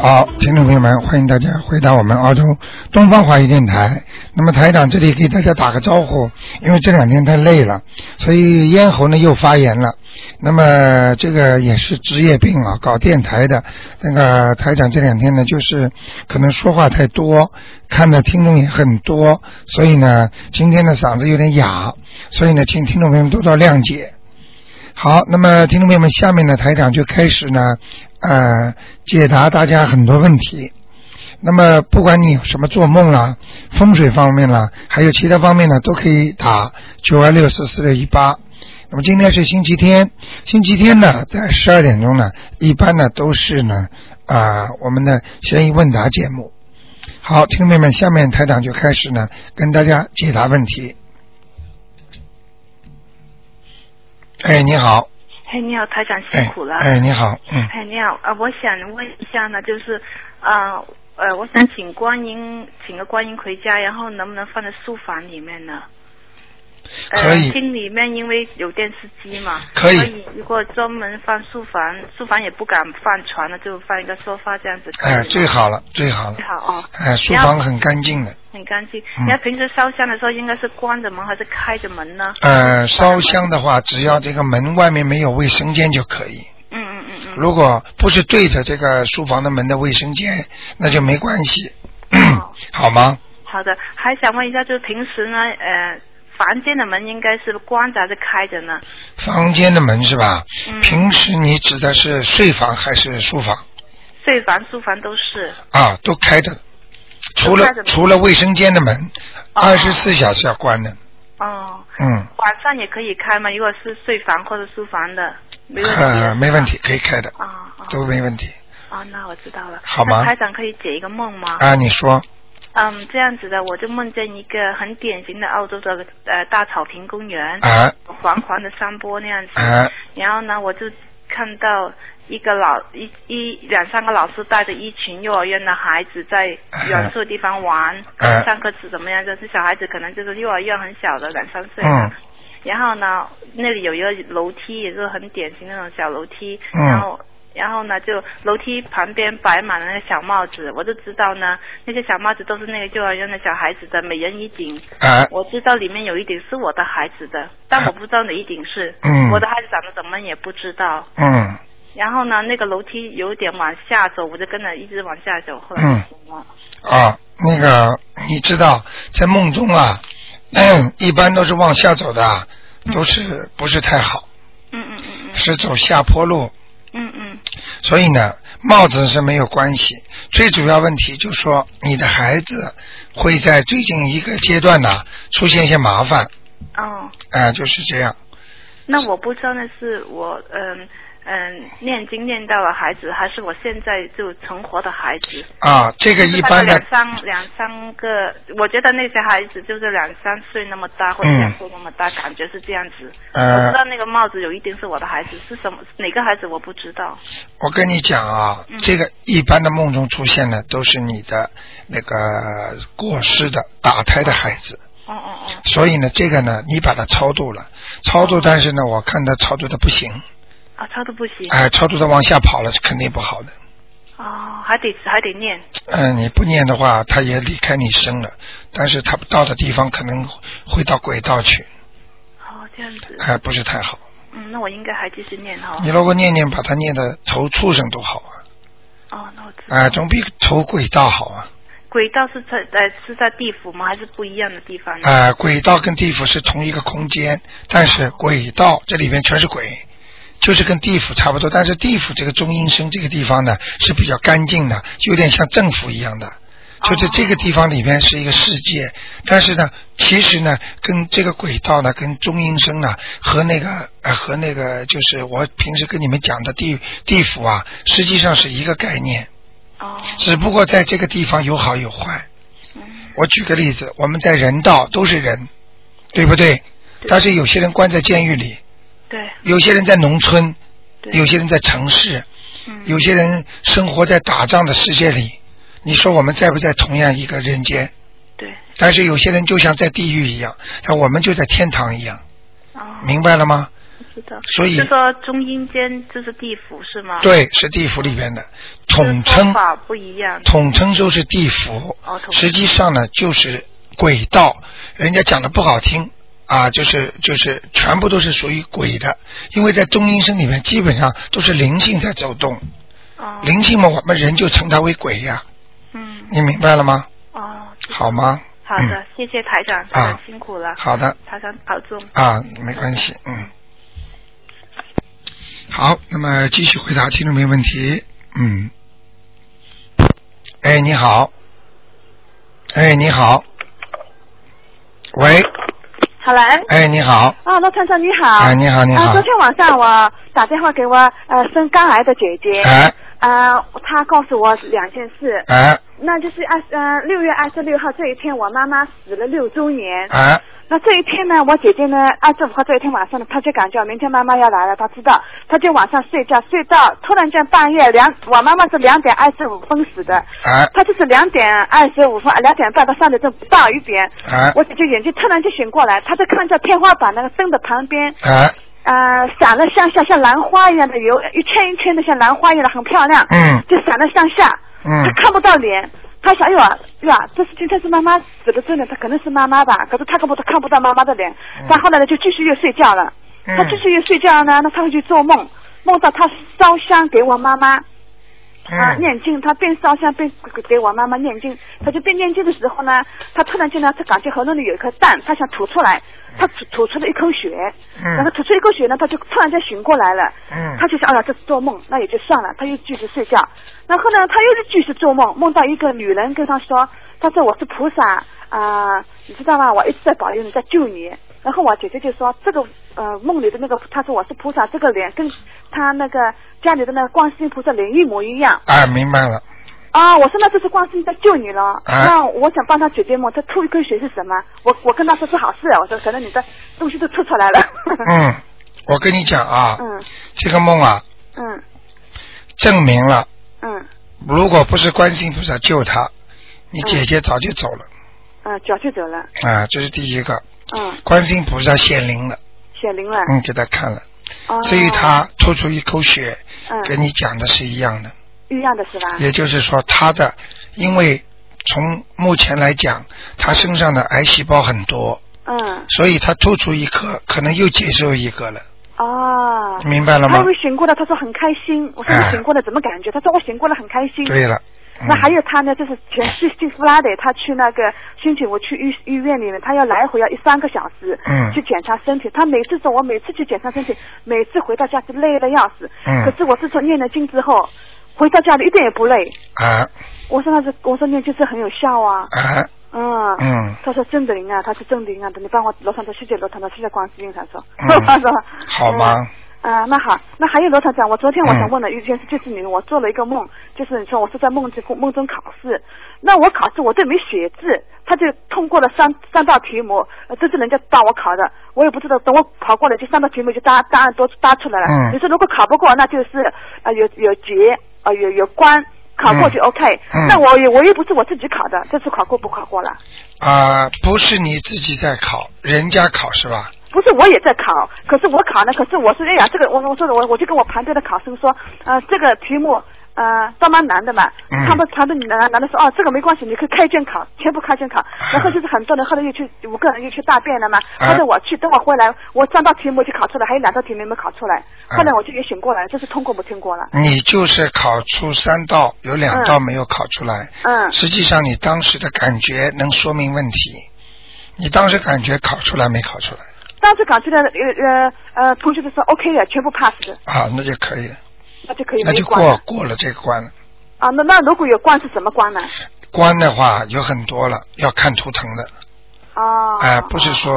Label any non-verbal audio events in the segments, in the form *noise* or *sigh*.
好，听众朋友们，欢迎大家回到我们澳洲东方华语电台。那么台长这里给大家打个招呼，因为这两天太累了，所以咽喉呢又发炎了。那么这个也是职业病啊，搞电台的那个台长这两天呢，就是可能说话太多，看的听众也很多，所以呢今天的嗓子有点哑，所以呢请听众朋友们多多谅解。好，那么听众朋友们，下面呢台长就开始呢。呃，解答大家很多问题。那么，不管你有什么做梦啦、风水方面啦，还有其他方面呢，都可以打九二六四四六一八。那么今天是星期天，星期天呢，在十二点钟呢，一般呢都是呢啊我们的悬疑问答节目。好，听众朋友们，下面台长就开始呢跟大家解答问题。哎，你好。哎，你好，台长辛苦了。哎，你好，嗯。哎，你好，呃，我想问一下呢，就是，呃，呃，我想请观音，请个观音回家，然后能不能放在书房里面呢？可以。呃，厅里面因为有电视机嘛。可以。所以如果专门放书房，书房也不敢放床了，就放一个沙发这样子。哎，最好了，最好了。最好哦。哎，书房很干净的。很干净。你看平时烧香的时候，应该是关着门还是开着门呢？呃，烧香的话，只要这个门外面没有卫生间就可以。嗯嗯嗯嗯。如果不是对着这个书房的门的卫生间，那就没关系。*clears throat* 好吗？好的，还想问一下，就是平时呢，呃。房间的门应该是关着还是开着呢？房间的门是吧？嗯。平时你指的是睡房还是书房？睡房、书房都是。啊，都开着，除了除了卫生间的门，二十四小时要关的。哦。嗯。晚上也可以开吗？如果是睡房或者书房的，没问题。呃，没问题，可以开的。啊啊。都没问题。啊，那我知道了。好吗？开长可以解一个梦吗？啊，你说。嗯，这样子的，我就梦见一个很典型的澳洲的呃大草坪公园，黄黄的山坡那样子。然后呢，我就看到一个老一一两三个老师带着一群幼儿园的孩子在远处的地方玩，上课是怎么样？就是小孩子可能就是幼儿园很小的两三岁。然后呢，那里有一个楼梯，也是很典型那种小楼梯。然后。然后呢，就楼梯旁边摆满了那个小帽子，我就知道呢，那些小帽子都是那个幼儿园的小孩子的，每人一顶。啊。我知道里面有一顶是我的孩子的，但我不知道哪一顶是。嗯。我的孩子长得怎么也不知道。嗯。然后呢，那个楼梯有点往下走，我就跟着一直往下走，后来。啊，那个你知道，在梦中啊，*clears throat* 一般都是往下走的，都是不是太好。嗯嗯嗯嗯。是走下坡路。嗯嗯，所以呢，帽子是没有关系。最主要问题就是说，你的孩子会在最近一个阶段呢出现一些麻烦。哦。啊，就是这样。那我不知道那是我嗯。嗯，念经念到了孩子，还是我现在就存活的孩子啊？这个一般的两三两三个，我觉得那些孩子就是两三岁那么大或者两岁那么大，感觉是这样子。呃，我知道那个帽子有一定是我的孩子，是什么哪个孩子我不知道。我跟你讲啊，这个一般的梦中出现的都是你的那个过世的打胎的孩子。哦哦哦。所以呢，这个呢，你把它超度了，超度，但是呢，我看他超度的不行。啊，超度不行。哎，超度的往下跑了是肯定不好的。哦，还得还得念。嗯，你不念的话，他也离开你生了，但是他到的地方可能会到轨道去。哦，这样子。哎，不是太好。嗯，那我应该还继续念哈。你如果念念，把他念的投畜生都好啊。哦，那我知道。哎，总比投轨道好啊。轨道是在在是在地府吗？还是不一样的地方？哎，轨道跟地府是同一个空间，但是轨道这里边全是鬼。就是跟地府差不多，但是地府这个中阴身这个地方呢是比较干净的，有点像政府一样的。就在这个地方里边是一个世界，但是呢，其实呢，跟这个轨道呢，跟中阴身呢，和那个呃，和那个就是我平时跟你们讲的地地府啊，实际上是一个概念。哦。只不过在这个地方有好有坏。嗯。我举个例子，我们在人道都是人，对不对？但是有些人关在监狱里。对。有些人在农村，有些人在城市，嗯。有些人生活在打仗的世界里，你说我们在不在同样一个人间？对。但是有些人就像在地狱一样，像我们就在天堂一样。哦。明白了吗？知道。所以。就说中阴间就是地府是吗？对，是地府里边的统称。法不一样。统称就是地府。哦。实际上呢，就是鬼道，人家讲的不好听。啊，就是就是全部都是属于鬼的，因为在中阴身里面基本上都是灵性在走动。哦。灵性嘛，我们人就称它为鬼呀。嗯。你明白了吗？哦。好吗？好的，谢谢台长，啊，辛苦了。好的。台长保重。啊，没关系，嗯。好，那么继续回答听众朋友问题，嗯。哎，你好。哎，你好。喂。好嘞，哎，你好。啊，罗先生你好。哎，你好，你好。啊，昨天晚上我打电话给我呃生肝癌的姐姐。哎。啊，他告诉我两件事。哎。那就是二呃六月二十六号这一天，我妈妈死了六周年。啊。那这一天呢，我姐姐呢二十五号这一天晚上呢，她就感觉明天妈妈要来了，她知道，她就晚上睡觉睡到突然间半夜两，我妈妈是两点二十五分死的。啊。她就是两点二十五分，两点半到三点钟不到一点。啊。我姐姐眼睛突然就醒过来，她就看着天花板那个灯的旁边。哎。呃，闪了向下像兰花一样的，有一圈一圈的像兰花一样的，很漂亮。嗯。就闪了向下。嗯。他看不到脸。他想，哎呦，对吧？这是今天是妈妈死的真的，他可能是妈妈吧。可是他根本都看不到妈妈的脸。他后来呢，就继续又睡觉了。嗯他继续又睡觉呢，那他会去做梦，梦到他烧香给我妈妈啊念经，他边烧香边给我妈妈念经。他就边念经的时候呢，他突然间呢，他感觉喉咙里有一颗蛋，他想吐出来。他吐吐出了一口血，然后吐出一口血呢，他就突然间醒过来了。嗯，他就想，哎呀，这是做梦，那也就算了，他又继续睡觉。然后呢，他又是继续做梦，梦到一个女人跟他说：“他说我是菩萨啊，你知道吗？我一直在保佑你，在救你。”然后我姐姐就说：“这个呃梦里的那个，她说我是菩萨，这个脸跟她那个家里的那个观世音菩萨脸一模一样。”啊，明白了。啊，我说那这是观世音在救你了。那我想帮他解决梦，他吐一口血是什么？我我跟他说是好事，我说可能你的东西都吐出来了。嗯，我跟你讲啊，嗯，这个梦啊，嗯，证明了，嗯，如果不是观世音菩萨救他，你姐姐早就走了。啊，早就走了。啊，这是第一个。嗯。观世音菩萨显灵了。显灵了。嗯，给他看了。哦。至于他吐出一口血，嗯，跟你讲的是一样的。一样的是吧？也就是说，他的，因为从目前来讲，他身上的癌细胞很多，嗯，所以他吐出一颗，可能又接受一个了。哦，明白了吗？他会醒过来，他说很开心。我说你醒过来怎么感觉？他说我醒过来很开心。对了。那还有他呢，就是前去去弗拉德，他去那个星期五去医医院里面，他要来回要一三个小时，嗯，去检查身体。他每次说，我每次去检查身体，每次回到家就累的要死。嗯。可是我是从念了经之后。回到家里一点也不累。啊！我说那是，我说念经是很有效啊。啊。嗯。嗯。他说真的灵啊，他是真的灵啊，等你帮我楼上的谢谢罗团长，谢谢观世音，他说。嗯。*laughs* 他说。好吗？啊，那好，那还有罗团长，我昨天我想问了一件事就是你，我做了一个梦，就是你说我是在梦中梦中考试，那我考试我都没写字，他就通过了三三道题目，这是人家帮我考的，我也不知道，等我考过了就三道题目就答答案都答出来了。嗯。你说如果考不过，那就是啊有有结啊有有关，考过就 OK。嗯。那我我又不是我自己考的，这次考过不考过了？啊，不是你自己在考，人家考是吧？不是，我也在考，可是我考呢，可是我是哎呀，这个我我说的我我就跟我旁边的考生说，呃，这个题目呃倒蛮难的嘛，他们他们男男的说哦这个没关系，你可以开卷考，全部开卷考，然后就是很多人后来又去五个人又去大便了嘛，后来我去等我回来，我三道题目就考出来，还有两道题目没考出来，后来我就也醒过来，就是通过没通过了。你就是考出三道，有两道没有考出来，嗯，实际上你当时的感觉能说明问题，你当时感觉考出来没考出来？当时考出来，呃呃呃，同学都说 OK 的，全部 pass 的。啊，那就可以了。那就可以那就过过了这个关了。啊，那那如果有关是什么关呢？关的话有很多了，要看图腾的。哦。哎，不是说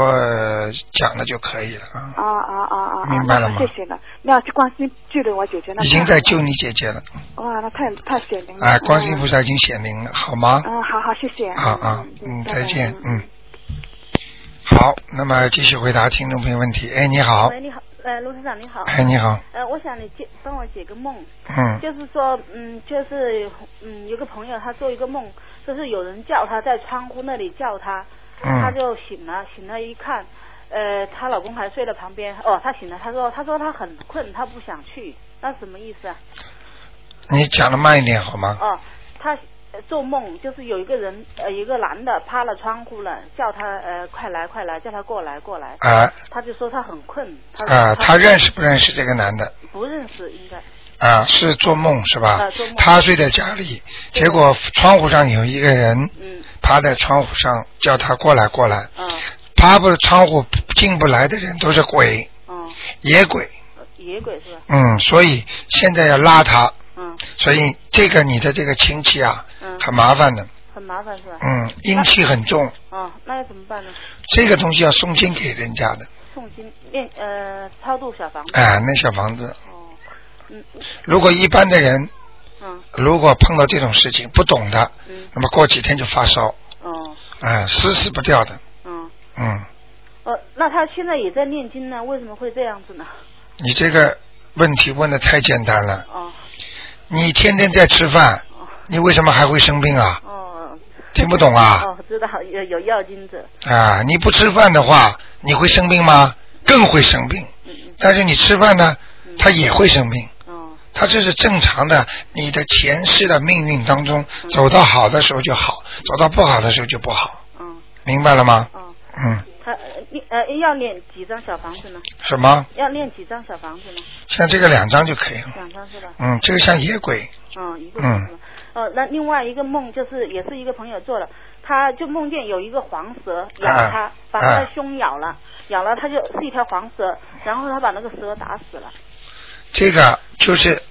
讲了就可以了啊。啊啊啊啊！明白了吗？谢谢了。那关心救了我姐姐，那已经在救你姐姐了。哇，那太太显灵了。哎，观世音菩萨已经显灵了，好吗？嗯，好好，谢谢。啊啊，嗯，再见，嗯。好，那么继续回答听众朋友问题。哎，你好。喂，你好，呃，卢台长你好。哎，你好。呃，我想你解帮我解个梦。嗯。就是说，嗯，就是嗯，有个朋友他做一个梦，就是有人叫他在窗户那里叫他，他就醒了，醒了一看，呃，她老公还睡在旁边。哦，她醒了，她说，她说她很困，她不想去，那什么意思啊？你讲的慢一点好吗？哦，她。做梦就是有一个人，呃，一个男的趴了窗户了，叫他呃，快来快来，叫他过来过来。啊。他就说他很困。啊，他认识不认识这个男的？不认识，应该。啊，是做梦是吧？啊，做梦。他睡在家里，结果窗户上有一个人，嗯，趴在窗户上叫他过来过来。嗯。趴不窗户进不来的人都是鬼。嗯。野鬼。野鬼是吧？嗯，所以现在要拉他。嗯。所以这个你的这个亲戚啊。嗯很麻烦的，很麻烦是吧？嗯，阴气很重。哦，那要怎么办呢？这个东西要送金给人家的。送金念呃超度小房子。哎，那小房子。哦，嗯。如果一般的人，嗯，如果碰到这种事情不懂的，嗯，那么过几天就发烧。哦。哎，死死不掉的。嗯。嗯。呃，那他现在也在念经呢，为什么会这样子呢？你这个问题问的太简单了。哦。你天天在吃饭。你为什么还会生病啊？哦，听不懂啊？哦，知道有有药精者。啊，你不吃饭的话，你会生病吗？更会生病。嗯嗯。但是你吃饭呢，他也会生病。哦。他这是正常的，你的前世的命运当中，走到好的时候就好，走到不好的时候就不好。嗯。明白了吗？哦。嗯。他念呃要念几张小房子呢？什么？要念几张小房子呢？像这个两张就可以了。两张是吧？嗯，这个像野鬼。嗯，一个嗯。呃，那另外一个梦就是也是一个朋友做的，他就梦见有一个黄蛇咬他，把他的胸咬了，咬了他就是一条黄蛇，然后他把那个蛇打死了。这个就是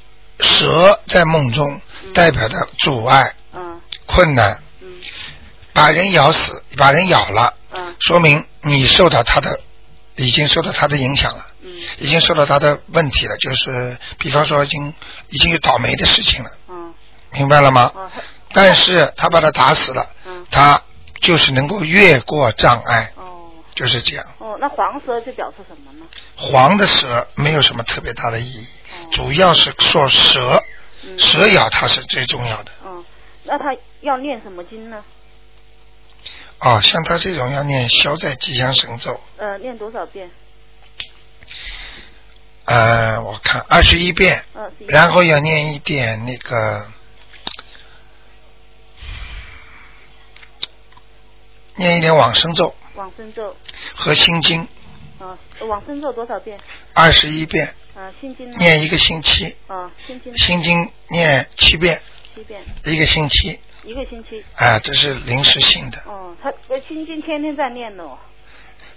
蛇在梦中代表的阻碍、嗯，困难，嗯，把人咬死，把人咬了，嗯，说明你受到他的，已经受到他的影响了，嗯，已经受到他的问题了，就是比方说已经已经有倒霉的事情了。明白了吗？但是他把他打死了，他就是能够越过障碍，就是这样。哦，那黄蛇就表示什么呢？黄的蛇没有什么特别大的意义，主要是说蛇，蛇咬它是最重要的。嗯，那他要念什么经呢？哦，像他这种要念消灾吉祥神咒。呃，念多少遍？呃，我看二十一遍。然后要念一点那个。念一点往生咒，往生咒和心经。啊，往生咒多少遍？二十一遍。啊，心经念一个星期。啊，心经。心经念七遍。七遍。一个星期。一个星期。啊，这是临时性的。哦，他心经天天在念哦。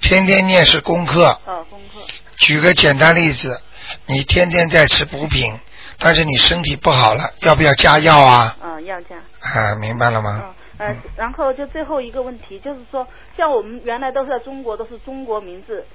天天念是功课。哦，功课。举个简单例子，你天天在吃补品，但是你身体不好了，要不要加药啊？嗯，要加。啊，明白了吗？呃，然后就最后一个问题，就是说，像我们原来都是在中国，都是中国名字，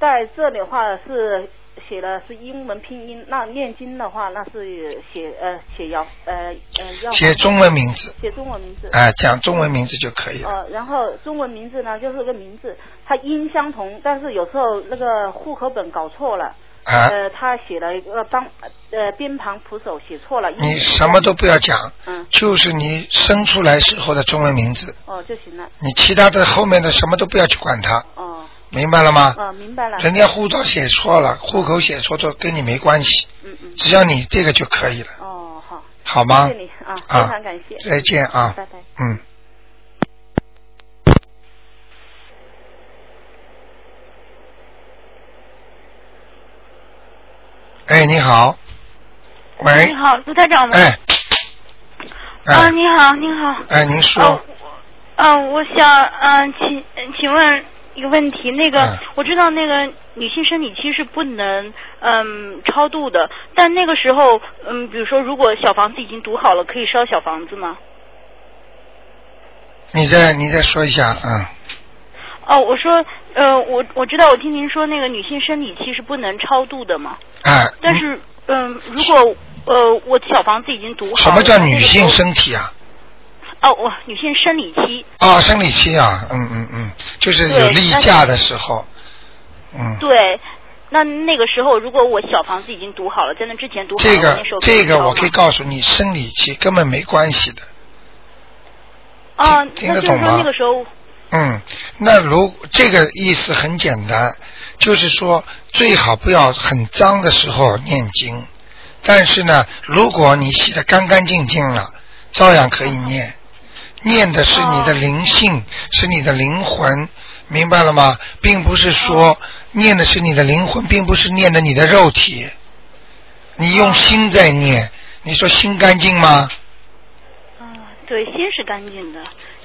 在这里的话是写的是英文拼音，那念经的话，那是写呃写要呃呃要写中文名字，写中文名字，哎，讲中文名字就可以了。呃，然后中文名字呢，就是个名字，它音相同，但是有时候那个户口本搞错了。呃，他写了一个帮呃边旁谱手写错了。你什么都不要讲，嗯，就是你生出来时候的中文名字。哦，就行了。你其他的后面的什么都不要去管它。哦。明白了吗？哦，明白了。人家护照写错了，户口写错都跟你没关系。嗯嗯。只要你这个就可以了。哦，好。好吗？谢谢你啊，非常感谢。再见啊。拜拜。嗯。哎，你好，喂，你好，卢台长吗？哎，啊，你好，你好，哎，您说，嗯，我想，嗯，请，请问一个问题，那个，我知道那个女性生理期是不能，嗯，超度的，但那个时候，嗯，比如说，如果小房子已经读好了，可以烧小房子吗？你再，你再说一下，嗯。哦，我说，呃，我我知道，我听您说那个女性生理期是不能超度的嘛。哎。但是，嗯，如果呃我小房子已经读好了。什么叫女性身体啊？哦，我女性生理期。啊，生理期啊，嗯嗯嗯，就是有例假的时候，嗯。对，那那个时候，如果我小房子已经读好了，在那之前读好了，这个这个我可以告诉你，生理期根本没关系的。啊，听得懂吗？那个时候。嗯，那如这个意思很简单，就是说最好不要很脏的时候念经，但是呢，如果你洗的干干净净了，照样可以念。念的是你的灵性，是你的灵魂，明白了吗？并不是说念的是你的灵魂，并不是念的你的肉体。你用心在念，你说心干净吗？啊，对，心是干净的，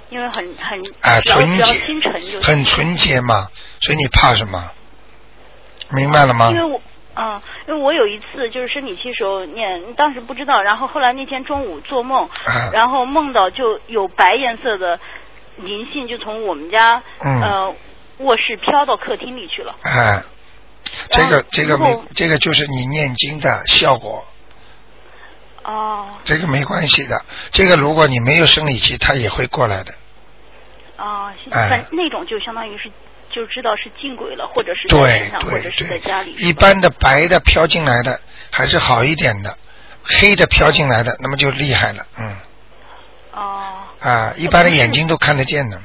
因为很很啊纯洁，心沉就很纯洁嘛，所以你怕什么？明白了吗？因为我。啊，因为我有一次就是生理期时候念，当时不知道，然后后来那天中午做梦，然后梦到就有白颜色的灵性就从我们家呃卧室飘到客厅里去了。哎，这个这个没这个就是你念经的效果。哦。这个没关系的，这个如果你没有生理期，它也会过来的。啊，哎，那种就相当于是。就知道是进鬼了，或者是在身上，或者是在家里。一般的白的飘进来的还是好一点的，黑的飘进来的那么就厉害了，嗯。哦。啊，一般的眼睛都看得见的。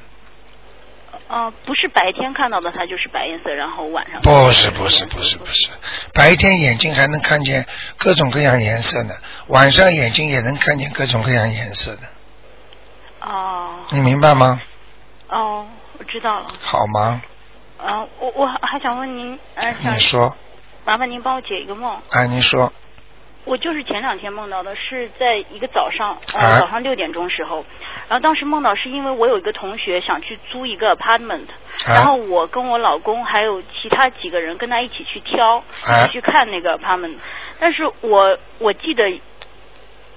哦，不是白天看到的，它就是白颜色，然后晚上。不是不是不是不是，白天眼睛还能看见各种各样颜色呢，晚上眼睛也能看见各种各样颜色的。哦。你明白吗？哦，我知道了。好吗？嗯，我我还想问您，呃，你说，麻烦您帮我解一个梦。哎，您说。我就是前两天梦到的，是在一个早上，呃，早上六点钟时候，然后当时梦到是因为我有一个同学想去租一个 apartment，然后我跟我老公还有其他几个人跟他一起去挑，一起去看那个 apartment，但是我我记得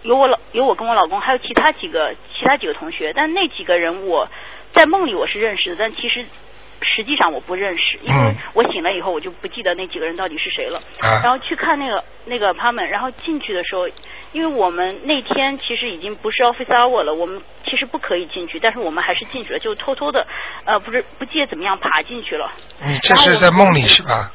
有我老有我跟我老公还有其他几个其他几个同学，但那几个人我在梦里我是认识的，但其实。实际上我不认识，因为我醒了以后我就不记得那几个人到底是谁了。然后去看那个那个他们，然后进去的时候，因为我们那天其实已经不是 office hour 了，我们其实不可以进去，但是我们还是进去了，就偷偷的呃不是不记得怎么样爬进去了。你这是在梦里是吧？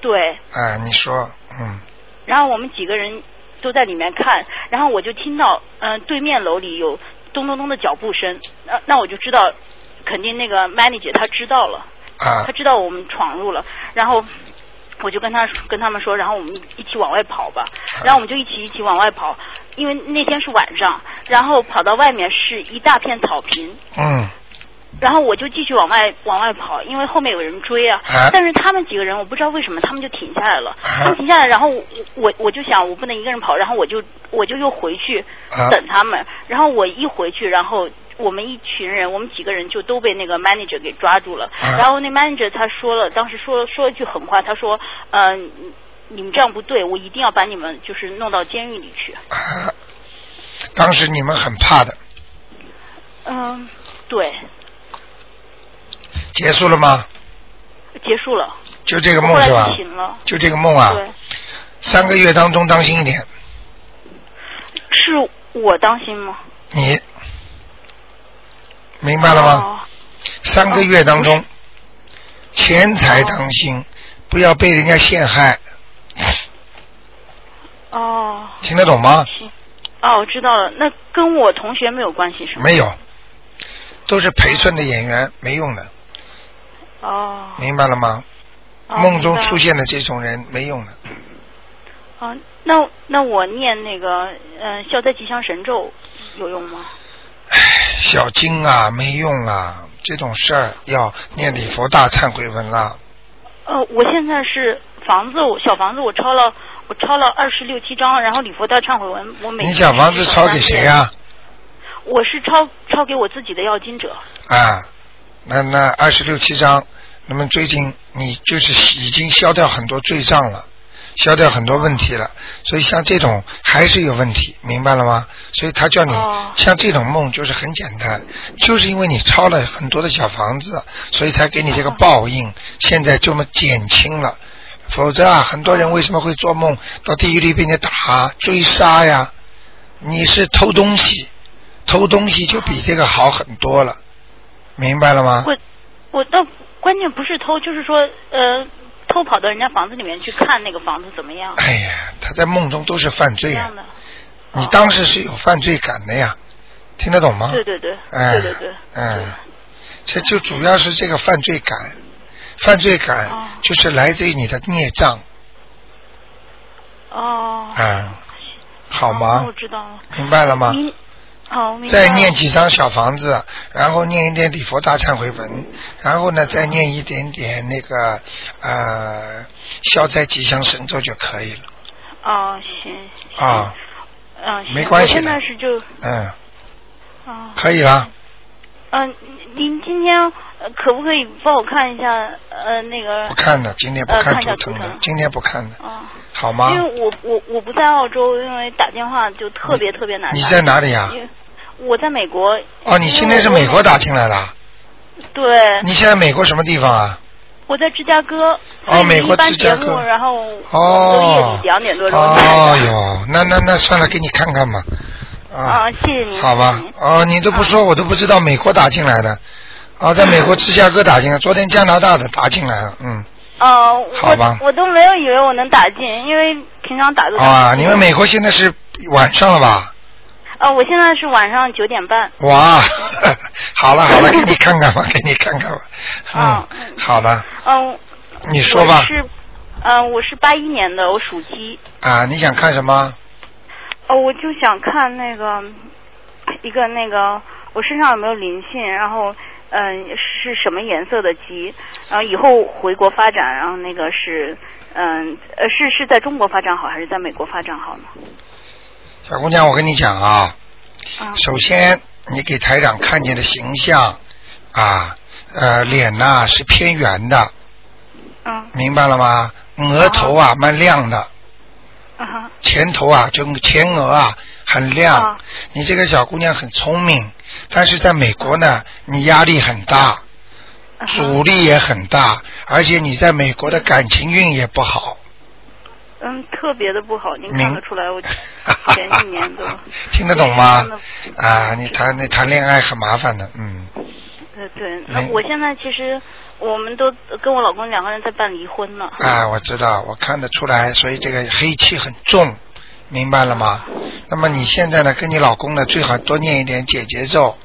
对。哎，你说，嗯。然后我们几个人都在里面看，然后我就听到嗯对面楼里有咚咚咚的脚步声，那那我就知道。肯定那个 manager 他知道了，他知道我们闯入了，然后我就跟他跟他们说，然后我们一起往外跑吧，然后我们就一起一起往外跑，因为那天是晚上，然后跑到外面是一大片草坪，嗯，然后我就继续往外往外跑，因为后面有人追啊，但是他们几个人我不知道为什么他们就停下来了，他们停下来，然后我我我就想我不能一个人跑，然后我就我就又回去等他们，然后我一回去，然后。我们一群人，我们几个人就都被那个 manager 给抓住了。然后那 manager 他说了，当时说说了句狠话，他说：“嗯，你们这样不对，我一定要把你们就是弄到监狱里去。*laughs* ”当时你们很怕的。嗯，对。结束了吗？结束了。就这个梦是吧？就这个梦啊。对。三个月当中当心一点。是我当心吗？你。明白了吗？三个月当中，钱财当心，不要被人家陷害。哦。听得懂吗？哦，我知道了。那跟我同学没有关系是吗？没有，都是陪衬的演员，没用的。哦。明白了吗？梦中出现的这种人没用的。哦，那那我念那个嗯消灾吉祥神咒有用吗？小经啊，没用啊！这种事儿要念礼佛大忏悔文了。呃，我现在是房子，小房子我抄了，我抄了二十六七张，然后礼佛大忏悔文我每。你小房子抄给谁呀？我是抄抄给我自己的要经者。啊，那那二十六七张，那么最近你就是已经消掉很多罪障了。消掉很多问题了，所以像这种还是有问题，明白了吗？所以他叫你像这种梦就是很简单，就是因为你抄了很多的小房子，所以才给你这个报应，现在这么减轻了。否则啊，很多人为什么会做梦到地狱里被你打追杀呀？你是偷东西，偷东西就比这个好很多了，明白了吗？我我倒关键不是偷，就是说呃。偷跑到人家房子里面去看那个房子怎么样？哎呀，他在梦中都是犯罪啊。你当时是有犯罪感的呀，听得懂吗？对对对，对对对，嗯，这就主要是这个犯罪感，犯罪感就是来自于你的孽障。哦。啊，好吗？我知道了。明白了吗？好，再念几张小房子，然后念一点礼佛大忏悔文，然后呢，再念一点点那个呃消灾吉祥神咒就可以了。哦，行。啊。嗯，没关系。现在是就。嗯。啊。可以了。嗯，您今天可不可以帮我看一下呃那个？不看的，今天不看图腾的，今天不看的。啊。好吗？因为我我我不在澳洲，因为打电话就特别特别难。你在哪里呀？我在美国。哦，你现在是美国打进来的。对。你现在美国什么地方啊？我在芝加哥。哦，美国芝加哥。然后。哦。两点多钟。哦哟，那那那算了，给你看看吧。啊，谢谢您。好吧，哦，你都不说，我都不知道美国打进来的。啊，在美国芝加哥打进来，昨天加拿大的打进来了，嗯。哦。好吧。我都没有以为我能打进，因为平常打都。啊，你们美国现在是晚上了吧？哦，我现在是晚上九点半。哇，*laughs* 好了好了，给你看看吧，给你看看吧。*laughs* 嗯，好的。嗯。你说吧。是，嗯，我是八一年的，我属鸡。啊，你想看什么？哦，我就想看那个一个那个我身上有没有灵性，然后嗯是什么颜色的鸡，然后以后回国发展，然后那个是嗯呃是是在中国发展好还是在美国发展好呢？小姑娘，我跟你讲啊，首先你给台长看见的形象啊，呃，脸呐是偏圆的，啊，明白了吗？额头啊蛮亮的，啊前头啊就前额啊很亮，你这个小姑娘很聪明，但是在美国呢，你压力很大，阻力也很大，而且你在美国的感情运也不好。嗯，特别的不好，您看得出来，我 *laughs* 前几年都 *laughs* 听得懂吗？啊，你谈你谈恋爱很麻烦的，嗯。对对，那我现在其实我们都跟我老公两个人在办离婚呢。啊，我知道，我看得出来，所以这个黑气很重，明白了吗？那么你现在呢，跟你老公呢，最好多念一点解结咒。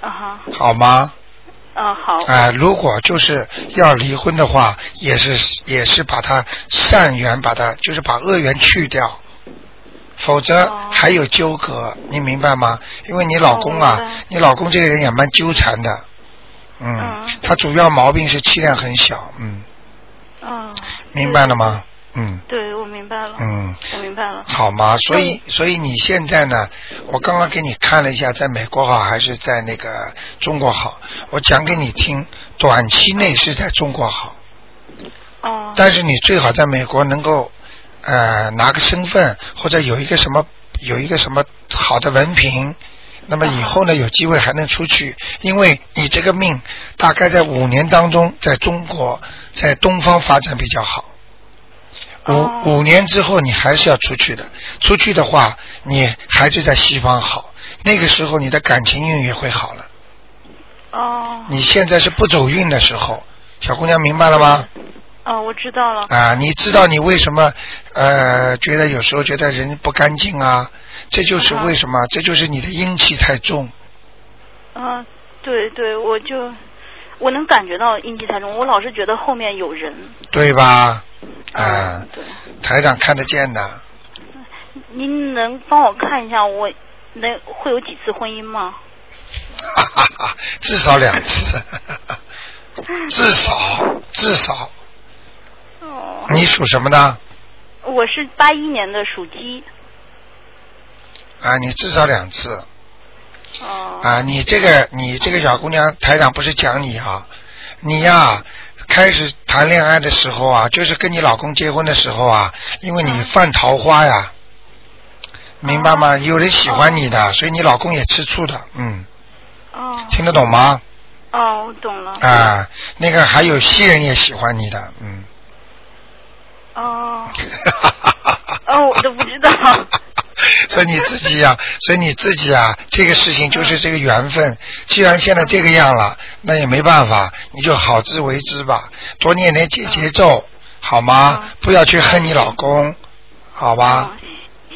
啊哈。好吗？嗯，好。啊，如果就是要离婚的话，也是也是把他善缘，把他就是把恶缘去掉，否则还有纠葛，你明白吗？因为你老公啊，你老公这个人也蛮纠缠的，嗯，他主要毛病是气量很小，嗯。嗯。明白了吗？嗯，对，我明白了。嗯，我明白了。好吗？所以，所以你现在呢？我刚刚给你看了一下，在美国好还是在那个中国好？我讲给你听，短期内是在中国好。哦。但是你最好在美国能够呃拿个身份，或者有一个什么有一个什么好的文凭，那么以后呢有机会还能出去，因为你这个命大概在五年当中，在中国在东方发展比较好。五五年之后，你还是要出去的。出去的话，你还是在西方好。那个时候，你的感情运也会好了。哦。你现在是不走运的时候，小姑娘明白了吗？哦，我知道了。啊，你知道你为什么呃觉得有时候觉得人不干净啊？这就是为什么？这就是你的阴气太重。啊，对对，我就我能感觉到阴气太重，我老是觉得后面有人。对吧？啊，台长看得见的。您能帮我看一下，我能会有几次婚姻吗？哈哈哈，至少两次，*laughs* 至少至少。哦。你属什么的？我是八一年的，属鸡。啊，你至少两次。哦。啊，你这个你这个小姑娘，台长不是讲你啊，你呀。开始谈恋爱的时候啊，就是跟你老公结婚的时候啊，因为你犯桃花呀，明白吗？有人喜欢你的，所以你老公也吃醋的，嗯。哦。听得懂吗？哦，我懂了。啊，那个还有新人也喜欢你的，嗯。哦。*laughs* 哦，我都不知道。*laughs* 所以你自己呀，所以你自己啊，这个事情就是这个缘分。既然现在这个样了，那也没办法，你就好自为之吧。多念点解节奏，好吗？不要去恨你老公，好吧？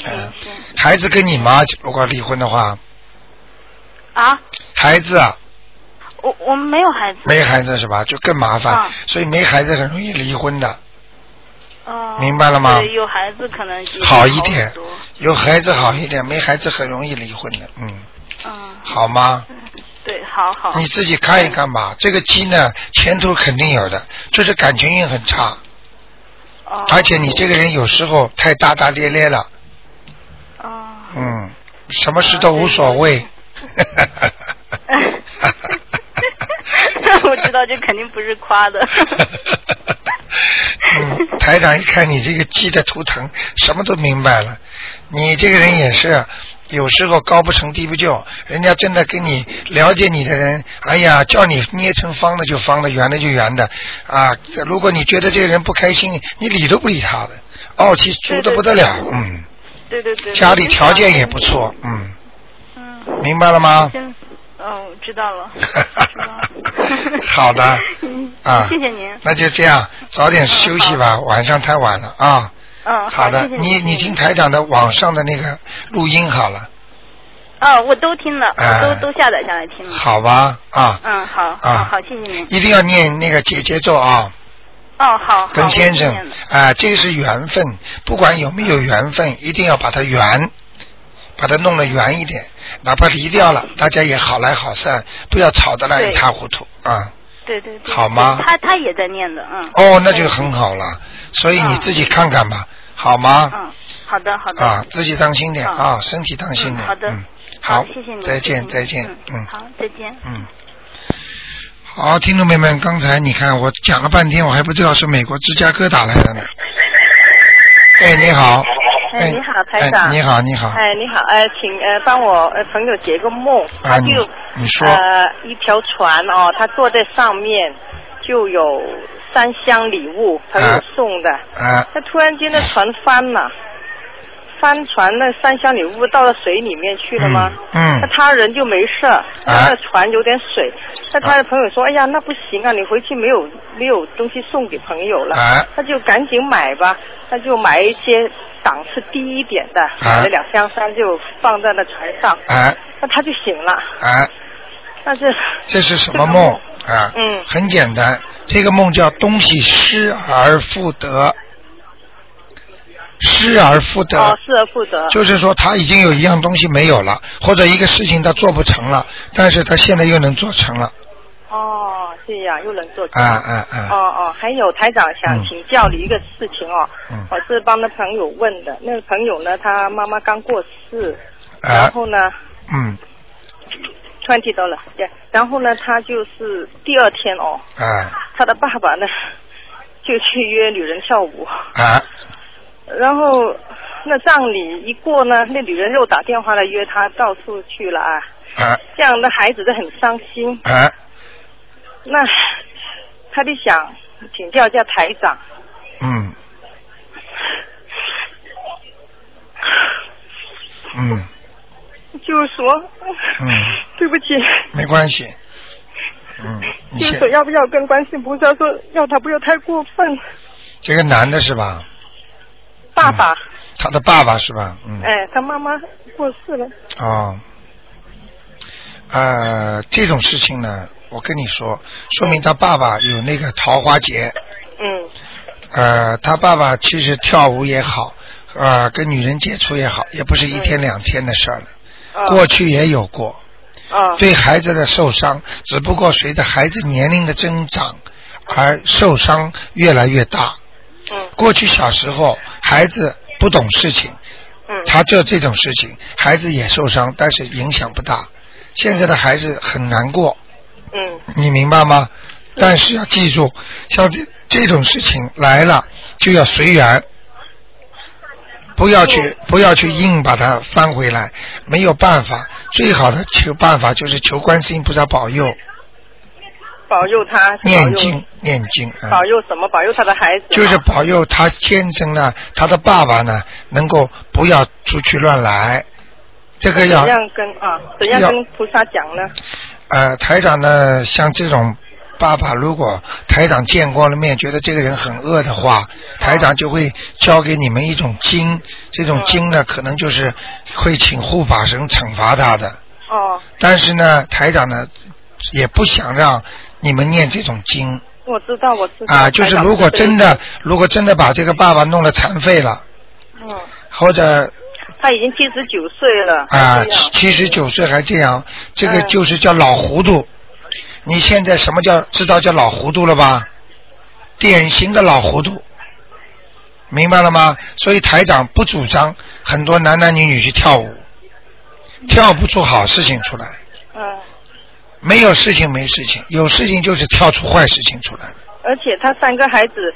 嗯。孩子跟你妈？如果离婚的话。啊。孩子。啊我我们没有孩子。没孩子是吧？就更麻烦，所以没孩子很容易离婚的。哦。明白了吗？有孩子可能好一点，有孩子好一点，没孩子很容易离婚的，嗯。嗯。好吗？*laughs* 对，好好。你自己看一看吧，这个鸡呢，前途肯定有的，就是感情运很差。哦。而且你这个人有时候太大大咧咧了。哦。嗯，什么事都无所谓。*laughs* *laughs* 我知道，这肯定不是夸的。嗯，台长一看你这个鸡的图腾，什么都明白了。你这个人也是，有时候高不成低不就。人家真的跟你了解你的人，哎呀，叫你捏成方的就方的，圆的就圆的啊。如果你觉得这个人不开心，你理都不理他的，傲气足的不得了。嗯。对对对。家里条件也不错，嗯。嗯。明白了吗？哦，知道了。*laughs* 好的。*laughs* 啊。谢谢您。那就这样，早点休息吧，晚上太晚了啊。嗯。好的，你你听台长的网上的那个录音好了。哦，我都听了，都都下载下来听了。好吧，啊。嗯，好。啊。好，谢谢您。一定要念那个姐姐咒啊。哦，好。跟先生啊，这个是缘分，不管有没有缘分，一定要把它圆。把它弄得圆一点，哪怕离掉了，大家也好来好散，不要吵得来一塌糊涂啊！对对对，好吗？他他也在念的，嗯。哦，那就很好了，所以你自己看看吧，好吗？嗯，好的好的。啊，自己当心点啊，身体当心点。好的，嗯，好，谢谢你，再见再见，嗯，好，再见，嗯。好，听众朋友们，刚才你看我讲了半天，我还不知道是美国芝加哥打来的呢。哎，你好。哎，你好，台长。你好，你好。哎，你好，呃，请呃帮我呃朋友解个梦，他就你说呃一条船哦，他坐在上面就有三箱礼物，朋友送的。啊。他突然间那船翻了。帆船那三箱礼物到了水里面去了吗？嗯。那他人就没事，那船有点水。那他的朋友说：“哎呀，那不行啊，你回去没有没有东西送给朋友了。”啊他就赶紧买吧，他就买一些档次低一点的，买了两箱山就放在那船上。啊那他就醒了。啊那是这是什么梦啊？嗯。很简单，这个梦叫东西失而复得。失而复得，哦，失而复得，就是说他已经有一样东西没有了，或者一个事情他做不成了，但是他现在又能做成了。哦，这样又能做成。啊啊啊！哦哦，还有台长想请教你一个事情哦，我是帮那朋友问的，那个朋友呢，他妈妈刚过世，然后呢，嗯，twenty 多了，对，然后呢，他就是第二天哦，啊，他的爸爸呢，就去约女人跳舞。啊。然后那葬礼一过呢，那女人又打电话来约他到处去了啊。啊。这样的孩子都很伤心。啊。那他就想请教一下台长。嗯。嗯。就是说。嗯。对不起。没关系。嗯。就是说要不要跟关心菩萨说，要他不要太过分。这个男的是吧？爸爸，他的爸爸是吧？嗯。哎，他妈妈过世了。哦。呃，这种事情呢，我跟你说，说明他爸爸有那个桃花劫。嗯。呃，他爸爸其实跳舞也好，呃，跟女人接触也好，也不是一天两天的事儿了。过去也有过。啊。对孩子的受伤，只不过随着孩子年龄的增长，而受伤越来越大。嗯。过去小时候。孩子不懂事情，他做这种事情，孩子也受伤，但是影响不大。现在的孩子很难过，嗯，你明白吗？但是要记住，像这这种事情来了就要随缘，不要去不要去硬把它翻回来，没有办法。最好的求办法就是求观世音菩萨保佑。保佑他念经念经，保佑什么？保佑他的孩子。就是保佑他先生呢，他的爸爸呢，能够不要出去乱来。这个要怎样跟啊？怎样跟菩萨讲呢？呃，台长呢，像这种爸爸如果台长见过了面，觉得这个人很恶的话，台长就会教给你们一种经，这种经呢，可能就是会请护法神惩罚他的。哦。但是呢，台长呢，也不想让你们念这种经。我知道，我知道。啊，就是如果真的，如果真的把这个爸爸弄了残废了，嗯，或者他已经七十九岁了，啊，七十九岁还这样，这个就是叫老糊涂。你现在什么叫知道叫老糊涂了吧？典型的老糊涂，明白了吗？所以台长不主张很多男男女女去跳舞，跳不出好事情出来。嗯。没有事情没事情，有事情就是跳出坏事情出来。而且他三个孩子，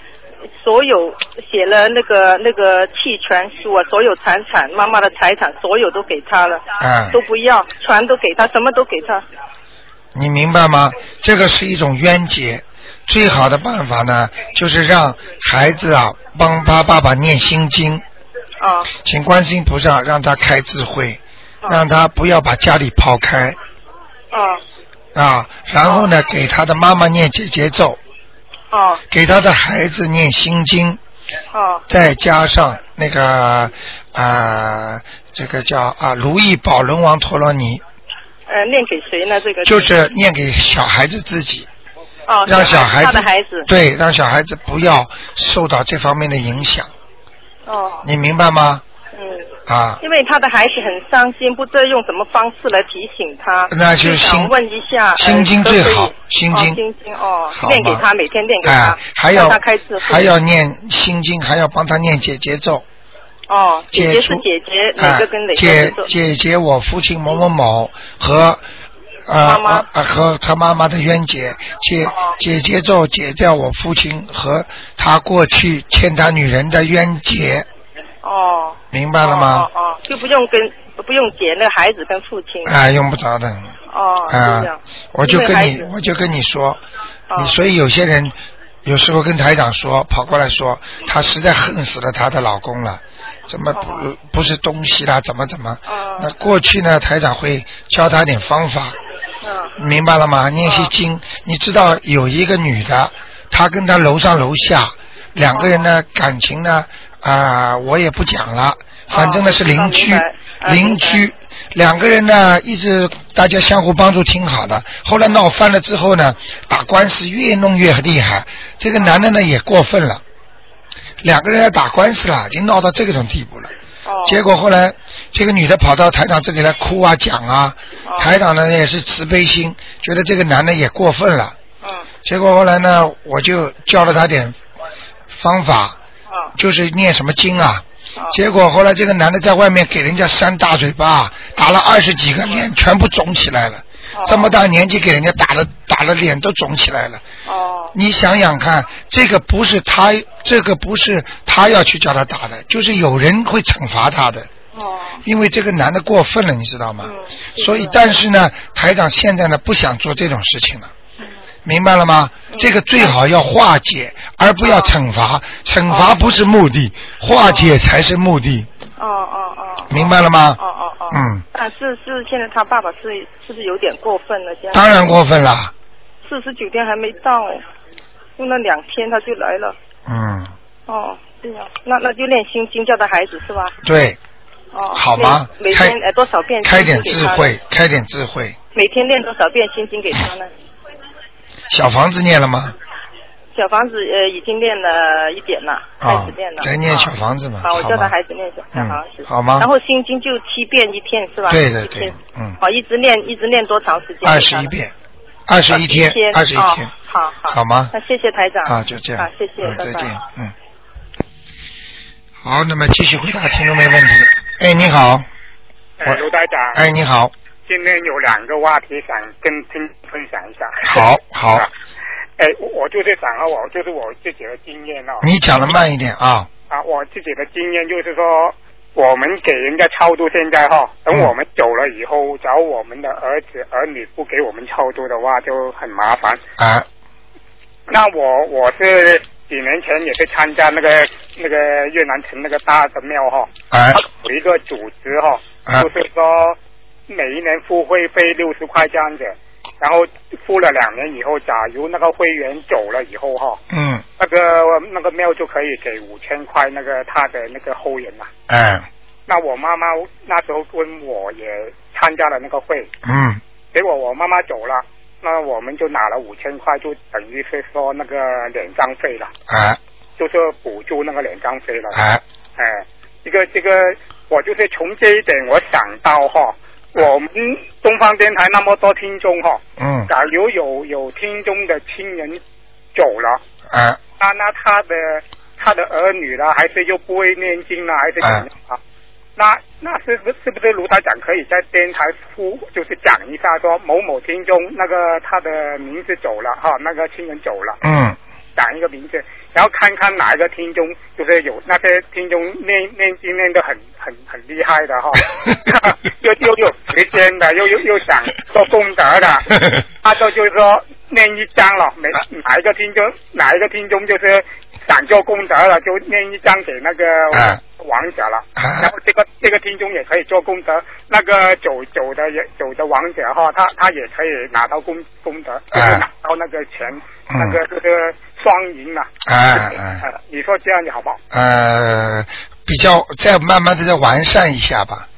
所有写了那个那个弃权书啊，所有财产，妈妈的财产，所有都给他了，都不要，全都给他，什么都给他。你明白吗？这个是一种冤结。最好的办法呢，就是让孩子啊帮他爸爸念心经。啊。请观世音菩萨让他开智慧，让他不要把家里抛开。啊。啊，然后呢，给他的妈妈念姐姐咒，哦，给他的孩子念心经，哦，再加上那个啊，这个叫啊如意宝轮王陀罗尼，呃，念给谁呢？这个？就是念给小孩子自己，哦，让小孩子孩子。对，让小孩子不要受到这方面的影响，哦，你明白吗？嗯。啊，因为他的孩子很伤心，不知道用什么方式来提醒他。那就想问一下，心经最好，心经，心经哦，念给他，每天念给他，还要他开智慧，还要念心经，还要帮他念姐姐咒。哦，姐姐是姐姐，哪个跟哪个？姐姐姐，我父亲某某某和呃和他妈妈的冤结，姐姐姐咒解掉我父亲和他过去欠他女人的冤结。哦，明白了吗？哦哦，就不用跟不用解那孩子跟父亲。啊，用不着的。哦，啊，我就跟你，我就跟你说，你所以有些人有时候跟台长说，跑过来说，她实在恨死了她的老公了，怎么不不是东西啦？怎么怎么？那过去呢，台长会教他点方法。嗯。明白了吗？念些经，你知道有一个女的，她跟她楼上楼下两个人呢感情呢。啊，我也不讲了，反正呢是邻居，邻居两个人呢一直大家相互帮助挺好的，后来闹翻了之后呢，打官司越弄越厉害，这个男的呢也过分了，两个人要打官司了，已经闹到这种地步了。结果后来这个女的跑到台长这里来哭啊讲啊，台长呢也是慈悲心，觉得这个男的也过分了。结果后来呢，我就教了他点方法。就是念什么经啊？结果后来这个男的在外面给人家扇大嘴巴，打了二十几个脸，全部肿起来了。这么大年纪给人家打了，打了脸都肿起来了。哦。你想想看，这个不是他，这个不是他要去叫他打的，就是有人会惩罚他的。哦。因为这个男的过分了，你知道吗？所以，但是呢，台长现在呢不想做这种事情了。明白了吗？这个最好要化解，而不要惩罚。惩罚不是目的，化解才是目的。哦哦哦。明白了吗？哦哦哦。嗯。但是是现在他爸爸是是不是有点过分了？现在。当然过分了。四十九天还没到，用了两天他就来了。嗯。哦，对呀，那那就练心经教的孩子是吧？对。哦。好吗？每天呃多少遍？开点智慧，开点智慧。每天练多少遍心经给他呢？小房子念了吗？小房子呃已经念了一点了，开始念了。在念小房子嘛？好，我叫他孩子念小小房子。好吗？然后心经就七遍一天是吧？对对对，嗯。好，一直念一直念多长时间？二十一遍，二十一天，二十一天。好好。好吗？那谢谢台长。啊，就这样。啊，谢谢，再见，嗯。好，那么继续回答听众没问题。哎，你好。哎，卢台长。哎，你好。今天有两个话题想跟听分享一下。好好。哎，我就是讲了，我就是我自己的经验哦。你讲的慢一点啊。啊，我自己的经验就是说，我们给人家超度，现在哈，等我们走了以后，找我们的儿子儿女不给我们超度的话，就很麻烦。啊。那我我是几年前也是参加那个那个越南城那个大的庙哈。啊。有一个组织哈，就是说。每一年付会费六十块这样子，然后付了两年以后，假如那个会员走了以后哈，嗯，那个那个庙就可以给五千块那个他的那个后人了。嗯。那我妈妈那时候跟我也参加了那个会，嗯，结果我妈妈走了，那我们就拿了五千块，就等于是说那个脸张费了，哎，就是补助那个脸张费了，哎，哎，这个这个，我就是从这一点我想到哈，我们东方电台那么多听众哈，嗯，假如有有听众的亲人走了，啊，那那他的他的儿女呢，还是又不会念经呢，还是怎样啊？那那是不是不是卢台长可以在电台呼，就是讲一下说某某听众那个他的名字走了哈，那个亲人走了，嗯，讲一个名字，然后看看哪一个听众就是有那些听众念念经念得很很很厉害的哈，*laughs* 又又有时间的，又又又想做功德的，*laughs* 他就就是说念一张了，每哪一个听众哪一个听众就是想做功德了，就念一张给那个。王者了，然后这个这个听众也可以做功德，那个走走的也走的王者哈，他他也可以拿到功功德，就是拿到那个钱，那个就是双赢嘛。哎 *laughs* 哎，你说这样你好不好？呃，比较再慢慢的再完善一下吧。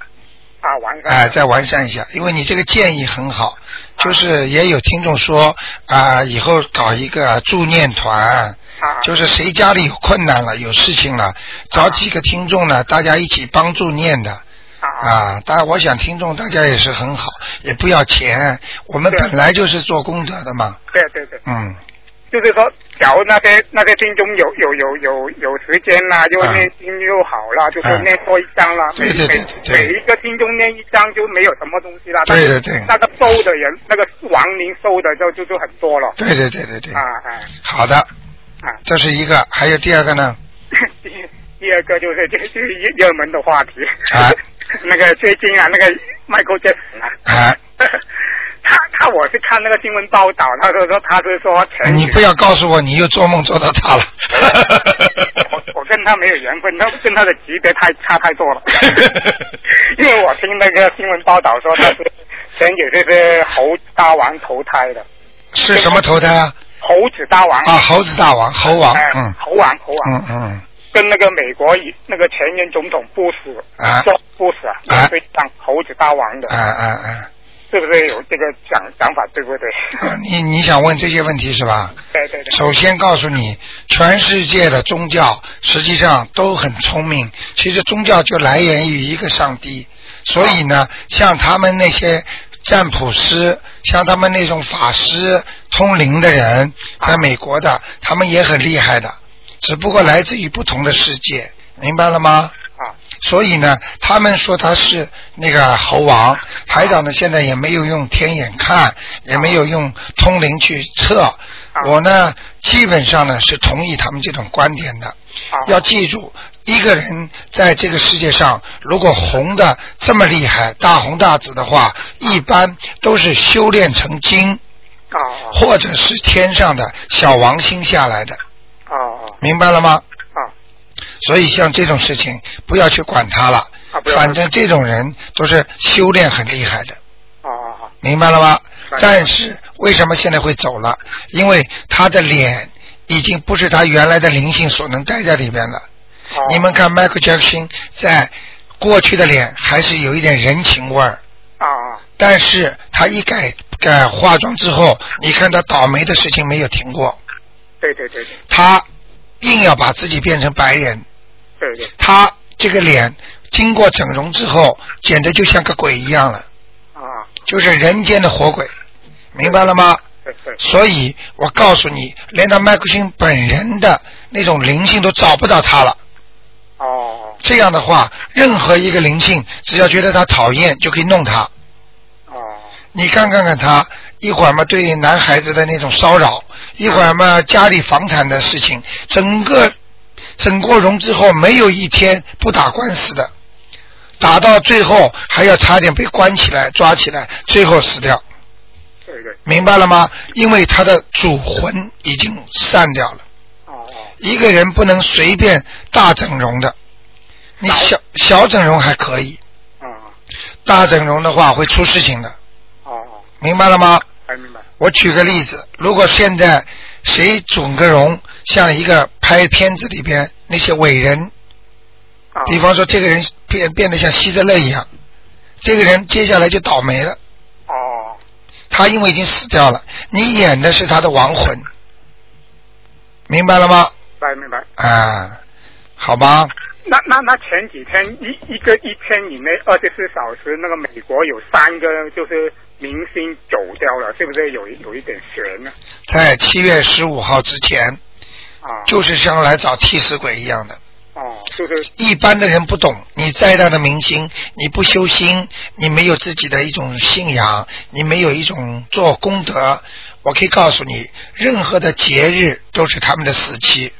啊，完善。哎，再完善一下，因为你这个建议很好，就是也有听众说啊，以后搞一个助念团。就是谁家里有困难了，有事情了，找几个听众呢，大家一起帮助念的。啊，当然，我想听众大家也是很好，也不要钱，我们本来就是做功德的嘛。对对对。嗯。就是说，假如那些那些听众有有有有有时间啦，又念经又好了，就是念多一张啦。对对对对。每一个听众念一张就没有什么东西啦。对对对。那个收的人，那个亡灵收的就就就很多了。对对对对对。啊哎。好的。啊，这是一个，还有第二个呢。第 *laughs* 第二个就是就就是热热门的话题。啊。*laughs* 那个最近啊，那个迈克尔杰森啊。啊。*laughs* 他他我是看那个新闻报道，他说说他是说。你不要告诉我你又做梦做到他了。我我跟他没有缘分，他跟他的级别太差太多了。*laughs* 因为我听那个新闻报道说他是前几这是猴大王投胎的。是什么投胎啊？猴子大王啊，猴子大王，猴王，嗯，猴王，猴王，嗯嗯，跟那个美国那个前任总统布什啊，布什啊，对当猴子大王的，啊啊啊，是不是有这个想想法，对不对？你你想问这些问题是吧？对对对。首先告诉你，全世界的宗教实际上都很聪明，其实宗教就来源于一个上帝，所以呢，像他们那些。占卜师，像他们那种法师、通灵的人，在美国的，他们也很厉害的，只不过来自于不同的世界，明白了吗？啊。所以呢，他们说他是那个猴王，台长呢现在也没有用天眼看，也没有用通灵去测，我呢基本上呢是同意他们这种观点的。要记住。一个人在这个世界上，如果红的这么厉害，大红大紫的话，一般都是修炼成精，或者是天上的小王星下来的，哦明白了吗？所以像这种事情，不要去管他了。反正这种人都是修炼很厉害的。哦明白了吗？但是为什么现在会走了？因为他的脸已经不是他原来的灵性所能待在里边了。你们看迈克尔·杰克逊在过去的脸还是有一点人情味儿，啊，但是他一改改化妆之后，你看他倒霉的事情没有停过。对对对。他硬要把自己变成白人。对对。他这个脸经过整容之后，简直就像个鬼一样了。啊。就是人间的活鬼，明白了吗？对对。所以我告诉你，连他麦克逊本人的那种灵性都找不到他了。哦，这样的话，任何一个灵性，只要觉得他讨厌，就可以弄他。哦，你看看看他，一会儿嘛对男孩子的那种骚扰，一会儿嘛家里房产的事情，整个整过容之后，没有一天不打官司的，打到最后还要差点被关起来、抓起来，最后死掉。对对。明白了吗？因为他的主魂已经散掉了。一个人不能随便大整容的，你小小整容还可以，大整容的话会出事情的，明白了吗？明白。我举个例子，如果现在谁整个容像一个拍片子里边那些伟人，比方说这个人变变得像希特勒一样，这个人接下来就倒霉了。哦。他因为已经死掉了，你演的是他的亡魂，明白了吗？明白明白。啊，好吧。那那那前几天一一个一天以内二十四小时，那个美国有三个就是明星走掉了，是不是有有一点悬呢？在七月十五号之前，啊，就是像来找替死鬼一样的。哦，就是一般的人不懂，你再大的明星，你不修心，你没有自己的一种信仰，你没有一种做功德，我可以告诉你，任何的节日都是他们的死期。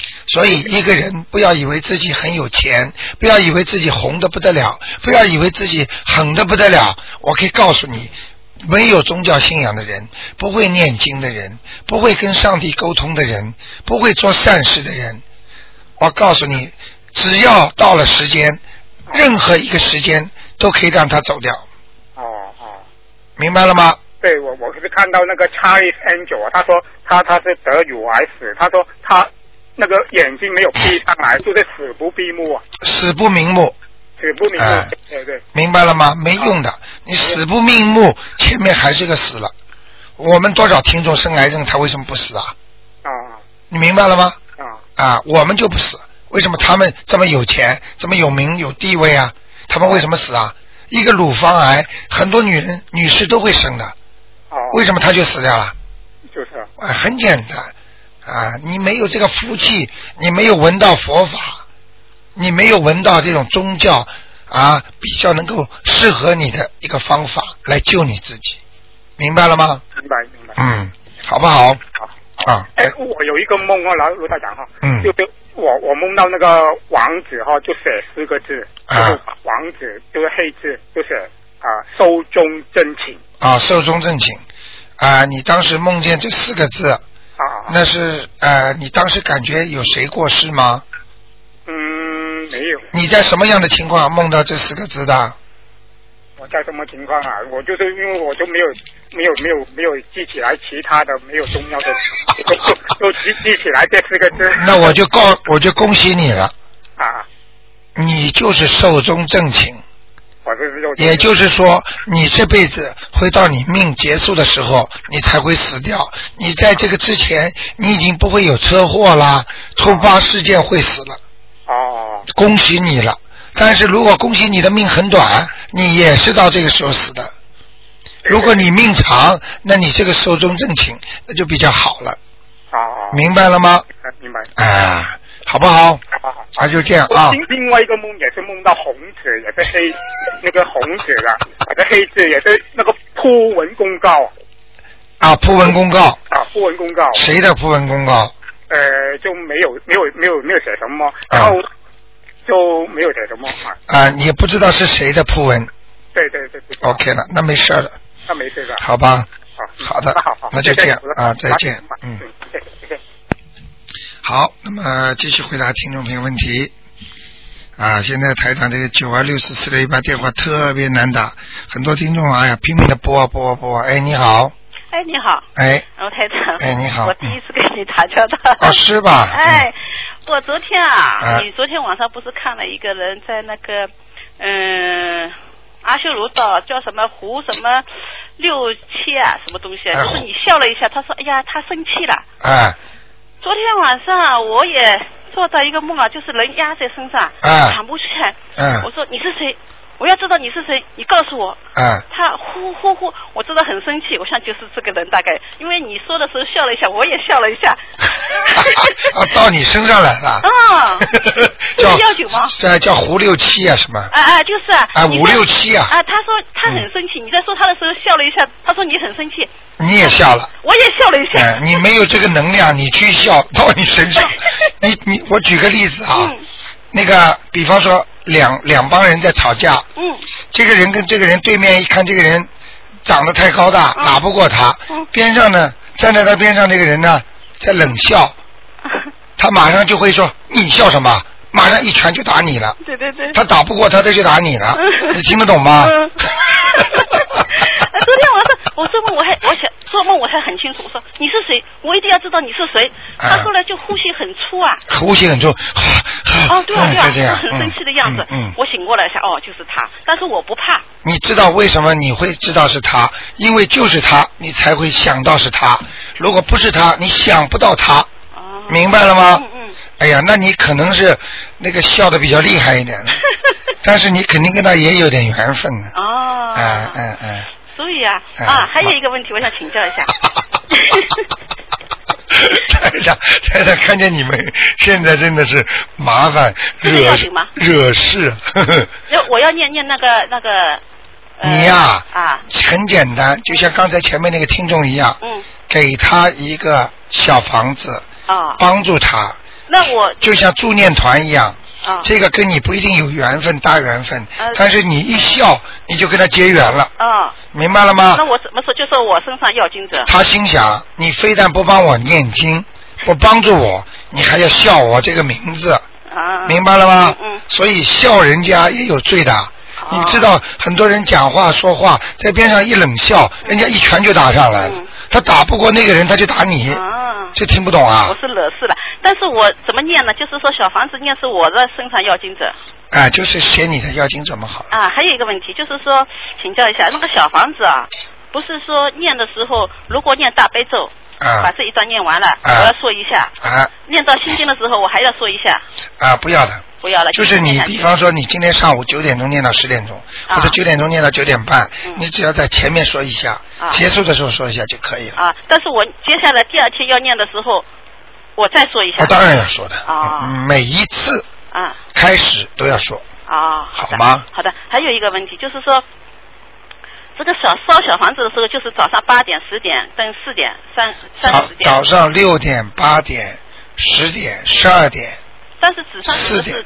哦。所以一个人不要以为自己很有钱，不要以为自己红的不得了，不要以为自己狠的不得了。我可以告诉你，没有宗教信仰的人，不会念经的人，不会跟上帝沟通的人，不会做善事的人，我告诉你，只要到了时间，任何一个时间都可以让他走掉。哦哦，明白了吗？对，我我是看到那个 Charlie Angel 啊，他说他他是得乳癌死，他说他。那个眼睛没有闭上来，就是死不闭目啊！死不瞑目，死不瞑目，对对，明白了吗？没用的，你死不瞑目，前面还是个死了。我们多少听众生癌症，他为什么不死啊？啊，你明白了吗？啊啊，我们就不死，为什么他们这么有钱，这么有名有地位啊？他们为什么死啊？一个乳房癌，很多女人女士都会生的，哦，为什么他就死掉了？就是，啊，很简单。啊，你没有这个福气，你没有闻到佛法，你没有闻到这种宗教啊，比较能够适合你的一个方法来救你自己，明白了吗？明白明白。嗯，好不好？好啊。哎，我有一个梦啊，老卢大讲哈，嗯，就是我我梦到那个王子哈，就写四个字，就是王子就是黑字，就是啊寿终正寝。啊，寿终正寝啊，你当时梦见这四个字。那是呃，你当时感觉有谁过世吗？嗯，没有。你在什么样的情况梦到这四个字的？我在什么情况啊？我就是因为我就没有没有没有没有记起来其他的没有重要的，*laughs* 都记记起来这四个字。那我就告我就恭喜你了。啊。你就是寿终正寝。也就是说，你这辈子会到你命结束的时候，你才会死掉。你在这个之前，你已经不会有车祸啦、突发事件会死了。哦。恭喜你了，但是如果恭喜你的命很短，你也是到这个时候死的。如果你命长，那你这个寿终正寝，那就比较好了。哦。明白了吗？明白。啊。好不好？好好，那就这样啊。另另外一个梦也是梦到红纸，也是黑，那个红纸的，那个黑字也是那个铺文公告。啊，铺文公告。啊，铺文公告。谁的铺文公告？呃，就没有没有没有没有写什么，然后就没有写什么啊。啊，你不知道是谁的铺文？对对对对。OK 了，那没事了。那没事了。好吧。好。好的。那好好。那就这样啊，再见。嗯。好，那么继续回答听众朋友问题。啊，现在台长这个九二六四四六一八电话特别难打，很多听众哎呀拼命的拨啊拨啊拨。哎，你好。哎，你好。哎。罗台长。哎，你好。我第一次跟你打交道。哦，是吧？*laughs* 哎，我昨天啊，你昨天晚上不是看了一个人在那个嗯阿修罗道叫什么胡什么六七啊什么东西啊？就是你笑了一下，他说哎呀他生气了。哎。昨天晚上我也做到一个梦啊，就是人压在身上，喘不起来。我说你是谁？我要知道你是谁，你告诉我。嗯。他呼呼呼，我知道很生气，我想就是这个人大概，因为你说的时候笑了一下，我也笑了一下。*laughs* 啊，到你身上来了。*laughs* 啊。叫药酒吗？*laughs* 叫叫胡六七啊，什么？啊啊，就是啊。啊，五六七啊。啊，他说他很生气，你在说他的时候笑了一下，他说你很生气。你也笑了。我也笑了一下。你没有这个能量，你去笑到你身上。你你，我举个例子啊，那个比方说。两两帮人在吵架，嗯，这个人跟这个人对面一看，这个人长得太高大，打不过他。边上呢，站在他边上这个人呢，在冷笑，*laughs* 他马上就会说：“你笑什么？”马上一拳就打你了。对对对。他打不过他，他就打你了。你听得懂吗？昨天晚上我做梦我还我想做梦我还很清楚，我说你是谁？我一定要知道你是谁。他后来就呼吸很粗啊。呼吸很粗。哦，对啊对啊，很生气的样子。嗯。我醒过来一下，哦，就是他，但是我不怕。你知道为什么你会知道是他？因为就是他，你才会想到是他。如果不是他，你想不到他。哦。明白了吗？嗯嗯。哎呀，那你可能是那个笑的比较厉害一点的，*laughs* 但是你肯定跟他也有点缘分的。哦。哎哎哎。所以啊啊，还有一个问题，我想请教一下。*laughs* 台长，台长，看见你们现在真的是麻烦，惹惹事。*laughs* 要我要念念那个那个。你呀啊，很简单，就像刚才前面那个听众一样，嗯，给他一个小房子啊，帮助他。那我就像助念团一样。啊，这个跟你不一定有缘分，大缘分，但是你一笑，你就跟他结缘了。啊，明白了吗？那我怎么说？就说我身上要金子。他心想，你非但不帮我念经，*laughs* 不帮助我，你还要笑我这个名字。啊，明白了吗？嗯。所以笑人家也有罪的。你知道，很多人讲话说话，在边上一冷笑，人家一拳就打上来了。他打不过那个人，他就打你。这听不懂啊！我是惹事了，但是我怎么念呢？就是说小房子念是我的身上要经者。啊，就是写你的要经怎么好。啊，还有一个问题就是说，请教一下，那个小房子啊，不是说念的时候，如果念大悲咒，啊，把这一段念完了，我要说一下。啊。念到心经的时候，我还要说一下。啊，不要了。不要了。就是你，比方说你今天上午九点钟念到十点钟，或者九点钟念到九点半，你只要在前面说一下，结束的时候说一下就可以了。啊，但是我接下来第二天要念的时候。我再说一下。我当然要说的。啊。每一次。啊。开始都要说。啊。好吗？好的。还有一个问题就是说，这个小烧小房子的时候，就是早上八点、十点跟四点、三三十点。早上六点、八点、十点、十二点。但是纸上是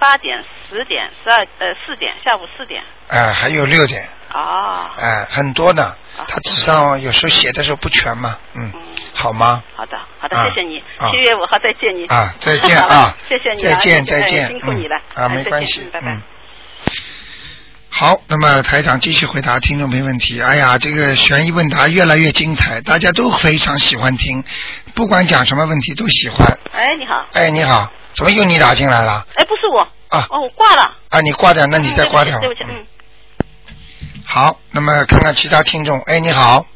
八点、十点、十二呃四点，下午四点。哎，还有六点。哦。哎，很多呢。他纸上有时候写的时候不全嘛，嗯，好吗？好的，好的，谢谢你。七月五号再见你。啊，再见啊！*laughs* 谢谢你，再见再见，辛苦你了。啊，没关系，拜拜。好，那么台长继续回答听众没问题。哎呀，这个悬疑问答越来越精彩，大家都非常喜欢听，不管讲什么问题都喜欢。哎，你好。哎，你好，怎么又你打进来了？哎，不是我。啊。哦，我挂了。啊，你挂掉，那你再挂掉。对不起，嗯。好，那么看看其他听众。哎，你好。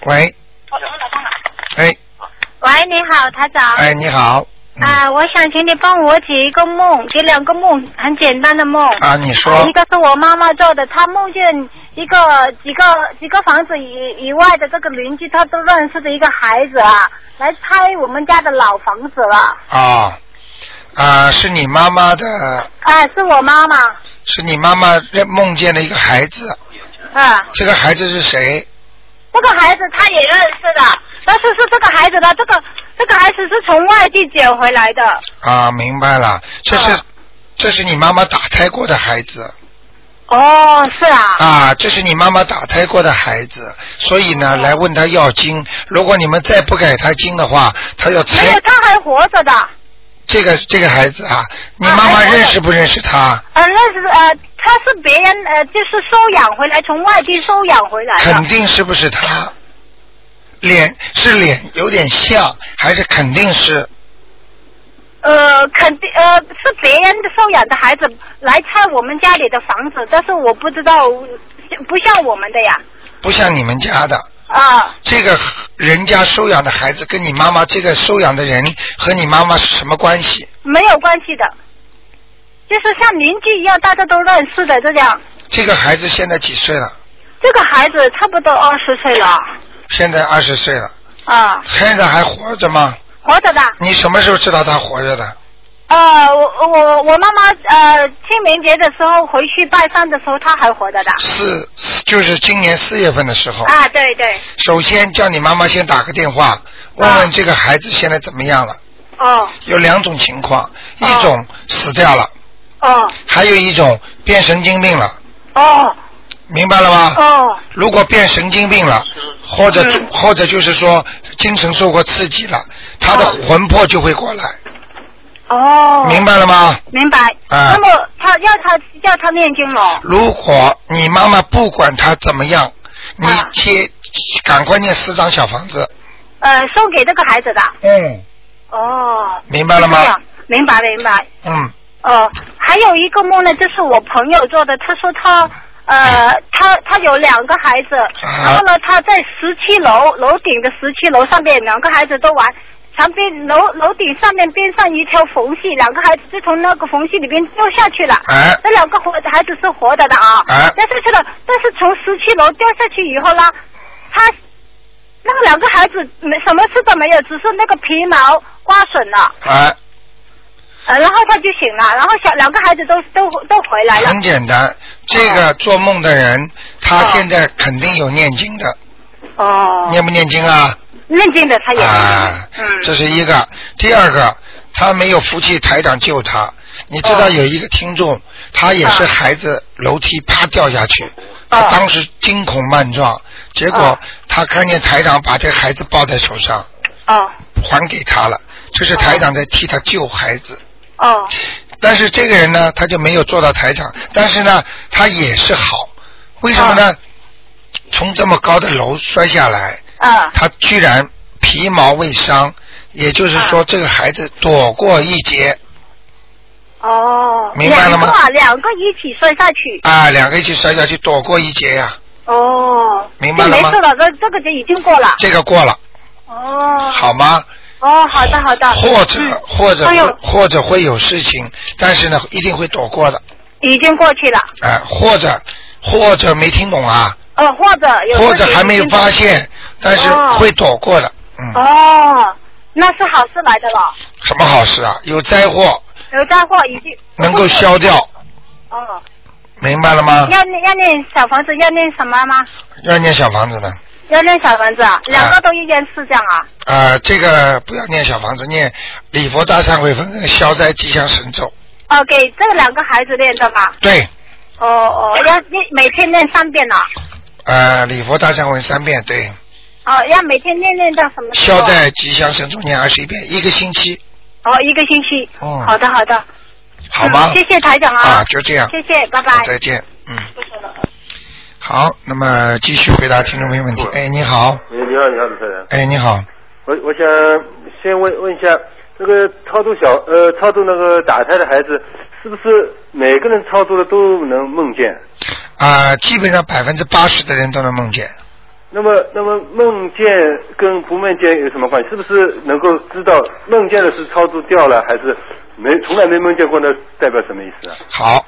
喂。哎。喂，你好，台长。哎，你好。啊，我想请你帮我解一个梦，解两个梦，很简单的梦。啊，你说。一个是我妈妈做的，她梦见一个几个几个房子以以外的这个邻居，她都认识的一个孩子啊，来拆我们家的老房子了。啊，啊，是你妈妈的。啊，是我妈妈。是你妈妈梦见的一个孩子。啊。这个孩子是谁？这个孩子他也认识的，但是是这个孩子的这个这个孩子是从外地捡回来的。啊，明白了，这是这是你妈妈打胎过的孩子。哦，是啊。啊，这是你妈妈打胎过的孩子，所以呢，来问他要经。如果你们再不给他经的话，他要拆。没有，他还活着的。这个这个孩子啊，你妈妈认识不认识他？呃，认识呃。他是别人呃，就是收养回来，从外地收养回来的。肯定是不是他？脸是脸有点像，还是肯定是？呃，肯定呃是别人的收养的孩子来拆我们家里的房子，但是我不知道，不像我们的呀。不像你们家的。啊。这个人家收养的孩子跟你妈妈这个收养的人和你妈妈是什么关系？没有关系的。就是像邻居一样，大家都认识的这样。这个孩子现在几岁了？这个孩子差不多二十岁了。现在二十岁了。啊。现在还活着吗？活着的。你什么时候知道他活着的？呃，我我我妈妈呃清明节的时候回去拜山的时候，他还活着的。四就是今年四月份的时候。啊，对对。首先叫你妈妈先打个电话，问问这个孩子现在怎么样了。哦。有两种情况，一种死掉了。哦，还有一种变神经病了。哦，明白了吗？哦，如果变神经病了，或者或者就是说精神受过刺激了，他的魂魄就会过来。哦，明白了吗？明白。啊，那么他要他要他念经了。如果你妈妈不管他怎么样，你贴，赶快念四张小房子。呃，送给这个孩子的。嗯。哦。明白了吗？明白明白。嗯。哦，还有一个梦呢，就是我朋友做的。他说他呃，他他有两个孩子，然后呢，他在十七楼楼顶的十七楼上面，两个孩子都玩。墙边楼楼顶上面边上一条缝隙，两个孩子就从那个缝隙里边掉下去了。哎，这两个活孩子是活的的啊。哎，掉下去了，但是从十七楼掉下去以后呢，他那个两个孩子没什么事都没有，只是那个皮毛刮损了。哎。呃，然后他就醒了，然后小两个孩子都都都回来了。很简单，这个做梦的人，他现在肯定有念经的。哦。念不念经啊？念经的他也。啊。嗯。这是一个，第二个，他没有福气，台长救他。你知道有一个听众，他也是孩子楼梯啪掉下去，他当时惊恐万状，结果他看见台长把这孩子抱在手上，哦。还给他了，这是台长在替他救孩子。哦，但是这个人呢，他就没有做到台长，但是呢，他也是好，为什么呢？从这么高的楼摔下来，啊，他居然皮毛未伤，也就是说这个孩子躲过一劫。哦，明白了吗？两个两个一起摔下去。啊，两个一起摔下去，躲过一劫呀。哦，明白了吗？没事了，这这个就已经过了。这个过了。哦。好吗？哦，好的好的。或者或者会或者会有事情，但是呢，一定会躲过的。已经过去了。哎，或者或者没听懂啊？哦，或者有。或者还没有发现，但是会躲过的。嗯。哦，那是好事来的了。什么好事啊？有灾祸。有灾祸已经。能够消掉。哦。明白了吗？要念要念小房子，要念什么吗？要念小房子的。要念小房子啊，两个都一间四这样啊。呃，这个不要念小房子，念礼佛大忏悔文、消灾吉祥神咒。哦，给这两个孩子念的吗。对。哦哦，要念每天念三遍呢。呃，礼佛大忏悔三遍，对。哦，要每天念念到什么？消灾吉祥神咒念二十一遍，一个星期。哦，一个星期。哦。好的，好的。好吗？谢谢台长啊。啊，就这样。谢谢，拜拜。再见，嗯。好，那么继续回答听众朋友问题。哎，你好。哎，你好，你好，主持人。哎，你好。我我想先问问一下，这个超度小呃超度那个打胎的孩子，是不是每个人超度的都能梦见？啊，基本上百分之八十的人都能梦见。那么，那么梦见跟不梦见有什么关系？是不是能够知道梦见的是超度掉了，还是没从来没梦见过？呢代表什么意思啊？好。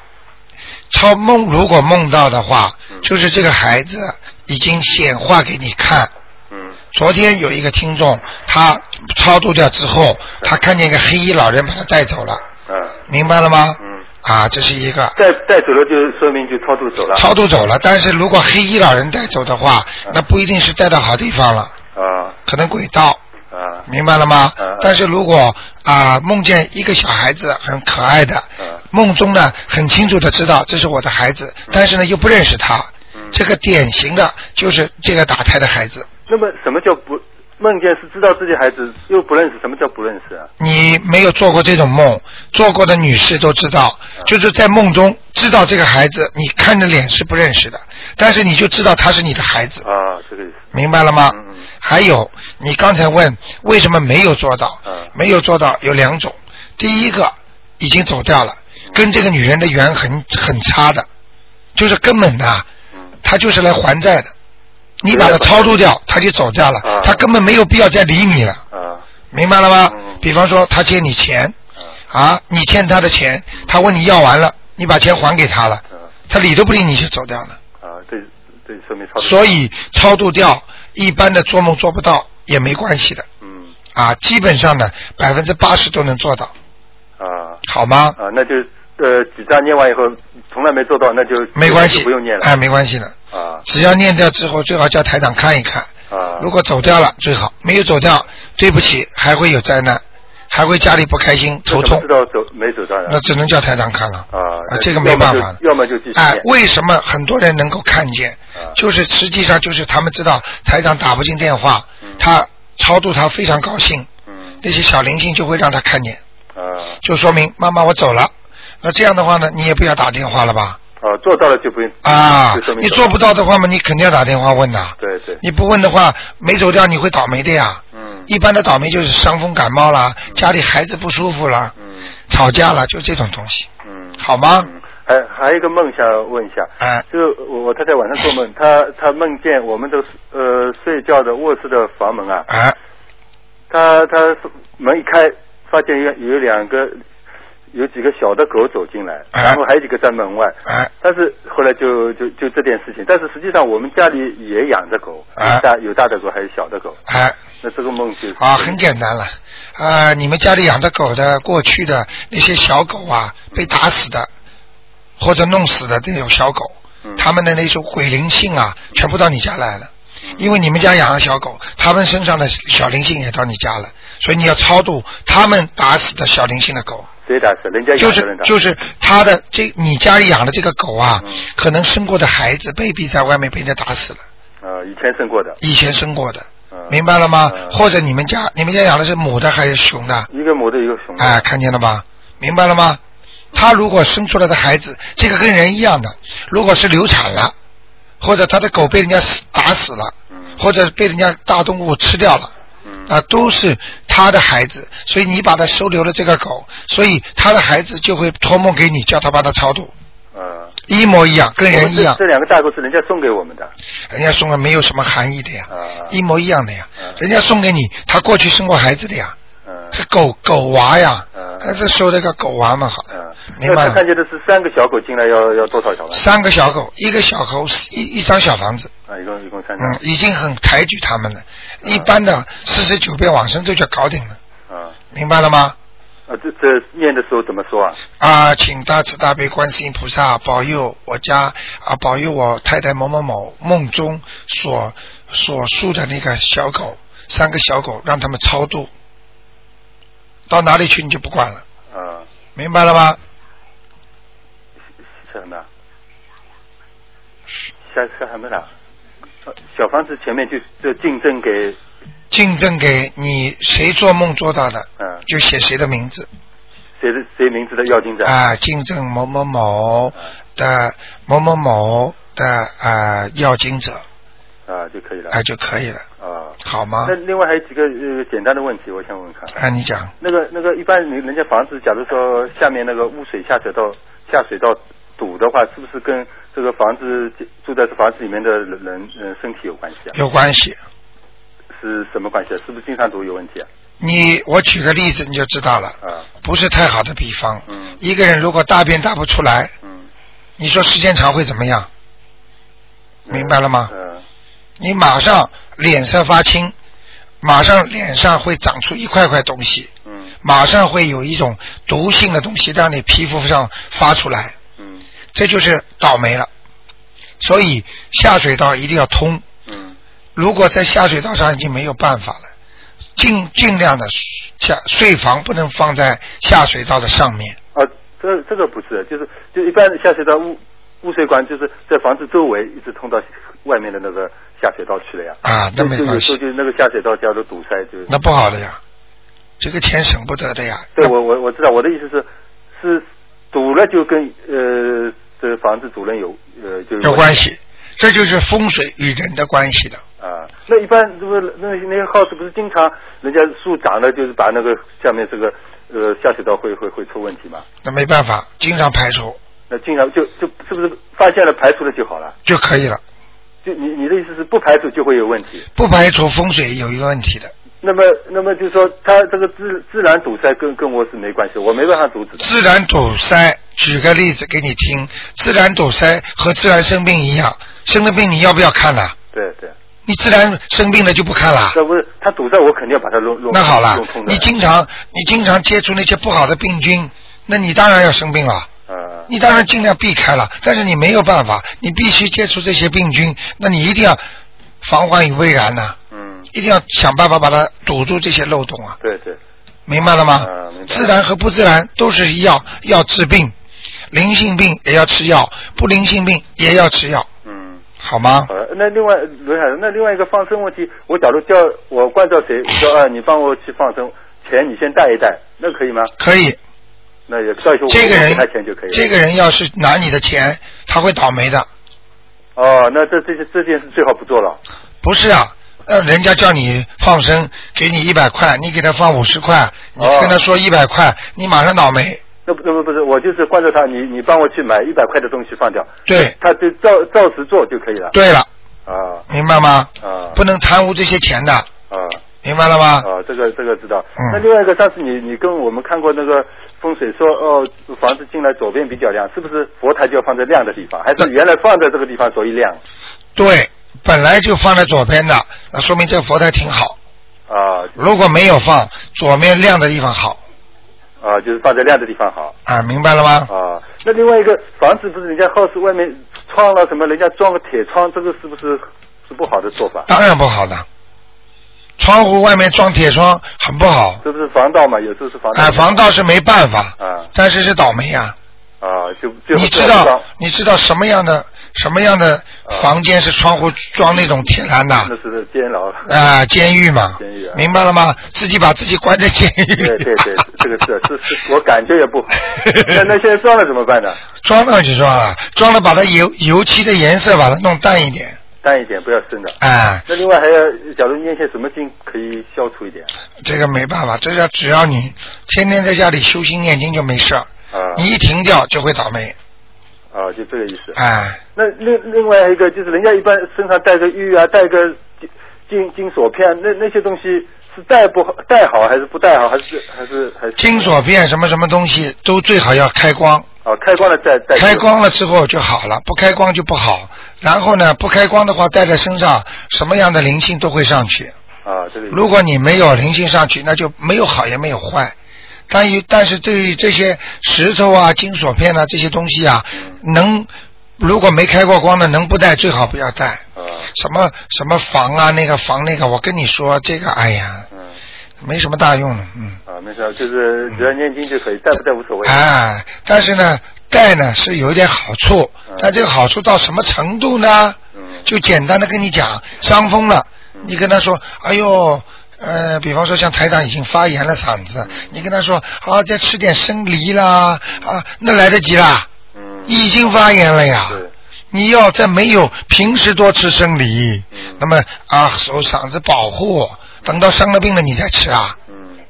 超梦如果梦到的话，就是这个孩子已经显化给你看。嗯。昨天有一个听众，他超度掉之后，他看见一个黑衣老人把他带走了。嗯。明白了吗？嗯。啊，这是一个。带带走了就说明就超度走了。超度走了，但是如果黑衣老人带走的话，那不一定是带到好地方了。啊。可能轨道。啊。明白了吗？啊。但是如果啊梦见一个小孩子很可爱的。梦中呢，很清楚的知道这是我的孩子，但是呢又不认识他，这个典型的就是这个打胎的孩子。那么什么叫不梦见是知道自己孩子又不认识？什么叫不认识啊？你没有做过这种梦，做过的女士都知道，就是在梦中知道这个孩子，你看着脸是不认识的，但是你就知道他是你的孩子。啊，这个意思。明白了吗？还有，你刚才问为什么没有做到？没有做到有两种，第一个已经走掉了。跟这个女人的缘很很差的，就是根本的，他就是来还债的。你把它超度掉，他就走掉了，他根本没有必要再理你了。明白了吗？比方说他借你钱，啊，你欠他的钱，他问你要完了，你把钱还给他了，他理都不理你就走掉了。啊，对对，说明超。所以超度掉，一般的做梦做不到也没关系的。嗯。啊，基本上呢，百分之八十都能做到。啊。好吗？啊，那就。呃，几张念完以后，从来没做到，那就没关系，不用念了。哎，没关系的。啊。只要念掉之后，最好叫台长看一看。啊。如果走掉了最好，没有走掉，对不起，还会有灾难，还会家里不开心、头痛。知道走没走到那只能叫台长看了。啊。啊，这个没办法。要么就继续哎，为什么很多人能够看见？就是实际上就是他们知道台长打不进电话，他超度他非常高兴。嗯。那些小灵性就会让他看见。啊。就说明妈妈我走了。那这样的话呢，你也不要打电话了吧？啊，哦，做到了就不用啊，你做不到的话嘛，你肯定要打电话问的。对对。你不问的话，没走掉你会倒霉的呀。嗯。一般的倒霉就是伤风感冒啦，家里孩子不舒服啦，嗯，吵架了，就这种东西。嗯。好吗？还还有一个梦想问一下，哎，就是我太太晚上做梦，她她梦见我们的呃睡觉的卧室的房门啊，啊，她她门一开，发现有有两个有几个小的狗走进来，然后还有几个在门外，哎，但是后来就就就这件事情，但是实际上我们家里也养着狗，哎，大有大的狗还有小的狗，哎，那这个梦就啊很简单了，啊，你们家里养的狗的过去的那些小狗啊，被打死的。或者弄死的这种小狗，他们的那种鬼灵性啊，全部到你家来了。因为你们家养了小狗，他们身上的小灵性也到你家了，所以你要超度他们打死的小灵性的狗。谁打死？人家就是就是他的这你家里养的这个狗啊，可能生过的孩子 baby 在外面被人家打死了。呃，以前生过的。以前生过的，明白了吗？或者你们家你们家养的是母的还是雄的？一个母的，一个雄的。哎，看见了吧？明白了吗？他如果生出来的孩子，这个跟人一样的，如果是流产了，或者他的狗被人家死打死了，或者被人家大动物吃掉了，啊，都是他的孩子，所以你把他收留了这个狗，所以他的孩子就会托梦给你，叫他帮他超度，嗯一模一样，跟人一样。这两个大狗是人家送给我们的，人家送的没有什么含义的呀，一模一样的呀，人家送给你，他过去生过孩子的呀，是狗狗娃呀，还是收那个狗娃嘛，好。明白。他看见的是三个小狗进来，要要多少小房子？三个小狗，一个小猴，一一张小房子。啊，一共一共三张。嗯，已经很抬举他们了。一般的四十九遍往生咒就搞定了。啊。明白了吗？啊，这这念的时候怎么说啊？啊，请大慈大悲观世音菩萨保佑我家啊，保佑我太太某某某梦中所所述的那个小狗，三个小狗，让他们超度。到哪里去你就不管了。嗯。明白了吗？什么？下下什么了？小房子前面就就竞争给竞争给你谁做梦做到的，嗯，就写谁的名字，谁的谁名字的要金者啊，竞争某某某的某某某的啊要经者啊就可以了，啊就可以了啊，好吗？那另外还有几个呃简单的问题，我想问看啊，你讲那个那个一般人人家房子，假如说下面那个污水下水道下水道。堵的话，是不是跟这个房子住在这房子里面的人嗯身体有关系啊？有关系。是什么关系啊？是不是经常堵有问题啊？你我举个例子你就知道了。啊。不是太好的比方。嗯。一个人如果大便大不出来。嗯。你说时间长会怎么样？明白了吗？嗯。你马上脸色发青，马上脸上会长出一块块东西。嗯。马上会有一种毒性的东西让你皮肤上发出来。嗯这就是倒霉了，所以下水道一定要通。嗯。如果在下水道上已经没有办法了，尽尽量的下睡房不能放在下水道的上面。啊，这这个不是，就是就一般的下水道污污水管就是在房子周围一直通到外面的那个下水道去了呀。啊，那没关系。就就那个下水道叫做堵塞，就那不好的呀，这个钱省不得的呀。对，我我我知道，我的意思是是堵了就跟呃。这房子主人有呃，就有关系，这就是风水与人的关系的。啊，那一般不是那那些 house 不是经常人家树长了，就是把那个下面这个呃下水道会会会出问题吗？那没办法，经常排除。那经常就就是不是发现了排除了就好了？就可以了。就你你的意思是不排除就会有问题？不排除风水有一个问题的。那么，那么就是说，它这个自自然堵塞跟跟我是没关系，我没办法阻止。自然堵塞，举个例子给你听，自然堵塞和自然生病一样，生了病你要不要看呢？对对。你自然生病了就不看了？这不是，它堵塞我肯定要把它弄弄。那好了，你经常你经常接触那些不好的病菌，那你当然要生病了。嗯。你当然尽量避开了，但是你没有办法，你必须接触这些病菌，那你一定要防患于未然呐。嗯。一定要想办法把它堵住这些漏洞啊！对对，明白了吗？自然和不自然都是药，要治病，灵性病也要吃药，不灵性病也要吃药。嗯，好吗？好，那另外罗海，那另外一个放生问题，我假如叫我关照谁，说啊，你帮我去放生，钱你先带一带，那可以吗？可以。那也到时候这个人给他钱就可以了。这个人要是拿你的钱，他会倒霉的。哦，那这这些这件事最好不做了。不是啊，呃，人家叫你放生，给你一百块，你给他放五十块，你跟他说一百块，你马上倒霉。那不那不不是，我就是换着他，你你帮我去买一百块的东西放掉，对，他就照照实做就可以了。对了，啊，明白吗？啊，不能贪污这些钱的。啊，明白了吗？啊，这个这个知道。嗯那另外一个，上次你你跟我们看过那个风水说，哦，房子进来左边比较亮，是不是佛台就要放在亮的地方，还是原来放在这个地方所以亮？对，本来就放在左边的，那说明这个佛台挺好。啊如果没有放，左面亮的地方好啊，就是放在亮的地方好。啊，明白了吗？啊，那另外一个房子不是人家 house 外面窗了什么，人家装个铁窗，这个是不是是不好的做法？当然不好的，窗户外面装铁窗很不好。这不是防盗嘛？有时候是防盗。哎，防盗是没办法，啊但是是倒霉呀、啊，就就你知道你知道什么样的什么样的房间是窗户装那种铁栏的？那是监牢。啊，监狱嘛，监狱啊明白了吗？自己把自己关在监狱里。对对对，这个是是是，我感觉也不好。*laughs* 那那现在装了怎么办呢？装上去装了，装了把它油油漆的颜色把它弄淡一点。淡一点，不要深的。哎，那另外还要，假如念些什么经可以消除一点？这个没办法，这要只要你天天在家里修心念经就没事儿，啊你一停掉就会倒霉。啊，就这个意思。哎，那另另外一个就是，人家一般身上带个玉啊，带个金金金锁片，那那些东西是戴不好，带好还是不戴好，还是还是还是？金锁片什么什么东西都最好要开光。啊，开光了再再。开光了之后就好了，不开光就不好。然后呢，不开光的话，带在身上，什么样的灵性都会上去。啊，这个。如果你没有灵性上去，那就没有好也没有坏。但于但是对于这些石头啊、金锁片啊这些东西啊，能如果没开过光的，能不带最好不要带。啊什么什么防啊，那个防那个，我跟你说，这个哎呀，没什么大用的，嗯。啊，没事，就是只要念经就可以，带不带无所谓。哎，但是呢，带呢是有一点好处，但这个好处到什么程度呢？就简单的跟你讲，伤风了，你跟他说，哎呦。呃，比方说像台长已经发炎了嗓子，你跟他说，啊、再吃点生梨啦，啊，那来得及啦，已经发炎了呀。你要在没有平时多吃生梨，那么啊，手嗓子保护，等到生了病了你再吃啊。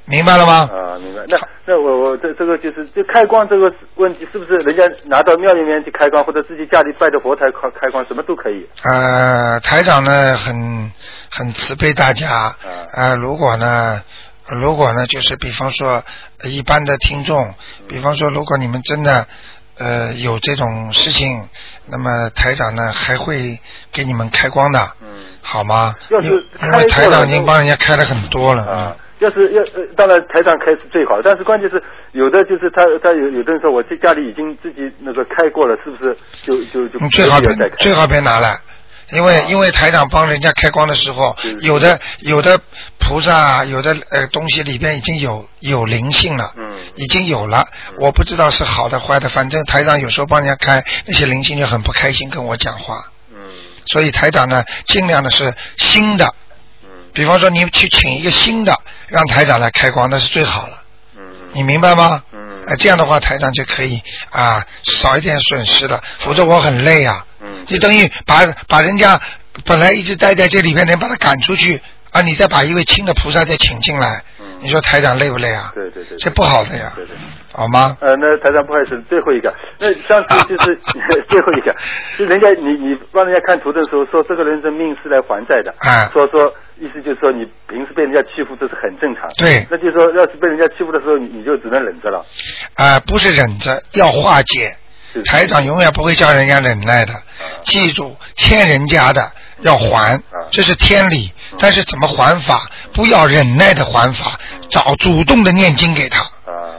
明白了吗？啊，明白。那那我我这这个就是这开光这个问题，是不是人家拿到庙里面去开光，或者自己家里拜的佛台开开光，什么都可以？呃，台长呢很很慈悲大家，呃，如果呢，如果呢，就是比方说呃一般的听众，比方说如果你们真的呃有这种事情，那么台长呢还会给你们开光的，嗯，好吗？因为因为台长已经帮人家开了很多了，嗯。要是要呃，当然台长开是最好，但是关键是有的就是他他有有的人说我这家里已经自己那个开过了，是不是就就就你最好别？最好别拿来，因为、因为台长帮人家开光的时候，有的有的菩萨有的呃东西里边已经有有灵性了，嗯，已经有了，我不知道是好的坏的，反正台长有时候帮人家开那些灵性就很不开心跟我讲话，嗯，所以台长呢尽量的是新的，嗯，比方说你去请一个新的，让台长来开光，那是最好了。嗯，你明白吗？嗯。哎，这样的话台长就可以啊少一点损失了，否则我很累啊。嗯。你等于把把人家本来一直待在这里边的人把他赶出去啊，你再把一位新的菩萨再请进来，你说台长累不累啊？对对对。这不好的呀。对对。好吗？呃，那台长不好意思，最后一个，那上次就是 *laughs* 最后一个，就人家你你帮人家看图的时候说这个人的命是来还债的，啊，说说意思就是说你平时被人家欺负这是很正常，对那就是说要是被人家欺负的时候，你你就只能忍着了，啊、不是忍着，要化解。台长永远不会叫人家忍耐的，记住欠人家的要还，这是天理。但是怎么还法？不要忍耐的还法，找主动的念经给他，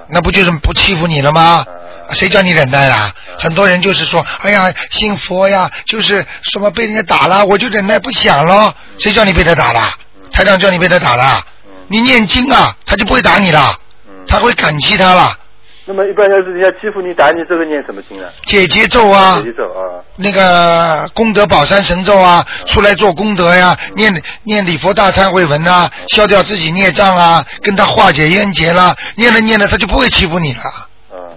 那不就是不欺负你了吗？谁叫你忍耐啦？很多人就是说，哎呀，信佛呀，就是什么被人家打了，我就忍耐不想了。谁叫你被他打了？台长叫你被他打了？你念经啊，他就不会打你了，他会感激他了。那么一般要是人家欺负你打你，这个念什么经呢？解结咒啊，解结咒啊，那个功德宝山神咒啊，出来做功德呀，念念礼佛大忏悔文呐，消掉自己孽障啊，跟他化解冤结啦，念了念了，他就不会欺负你了。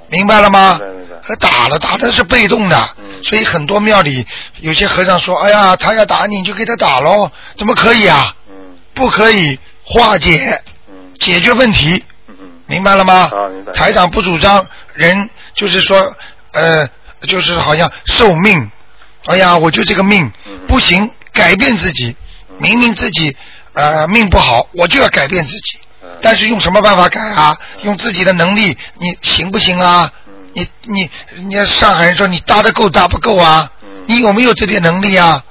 明白了吗？明白明白。打了打的是被动的，所以很多庙里有些和尚说：“哎呀，他要打你，你就给他打喽，怎么可以啊？不可以化解，解决问题，明白了吗？台长不主张人就是说，呃，就是好像受命，哎呀，我就这个命不行，改变自己，明明自己呃命不好，我就要改变自己，但是用什么办法改啊？用自己的能力，你行不行啊？你你你上海人说你搭的够搭不够啊？你有没有这点能力啊？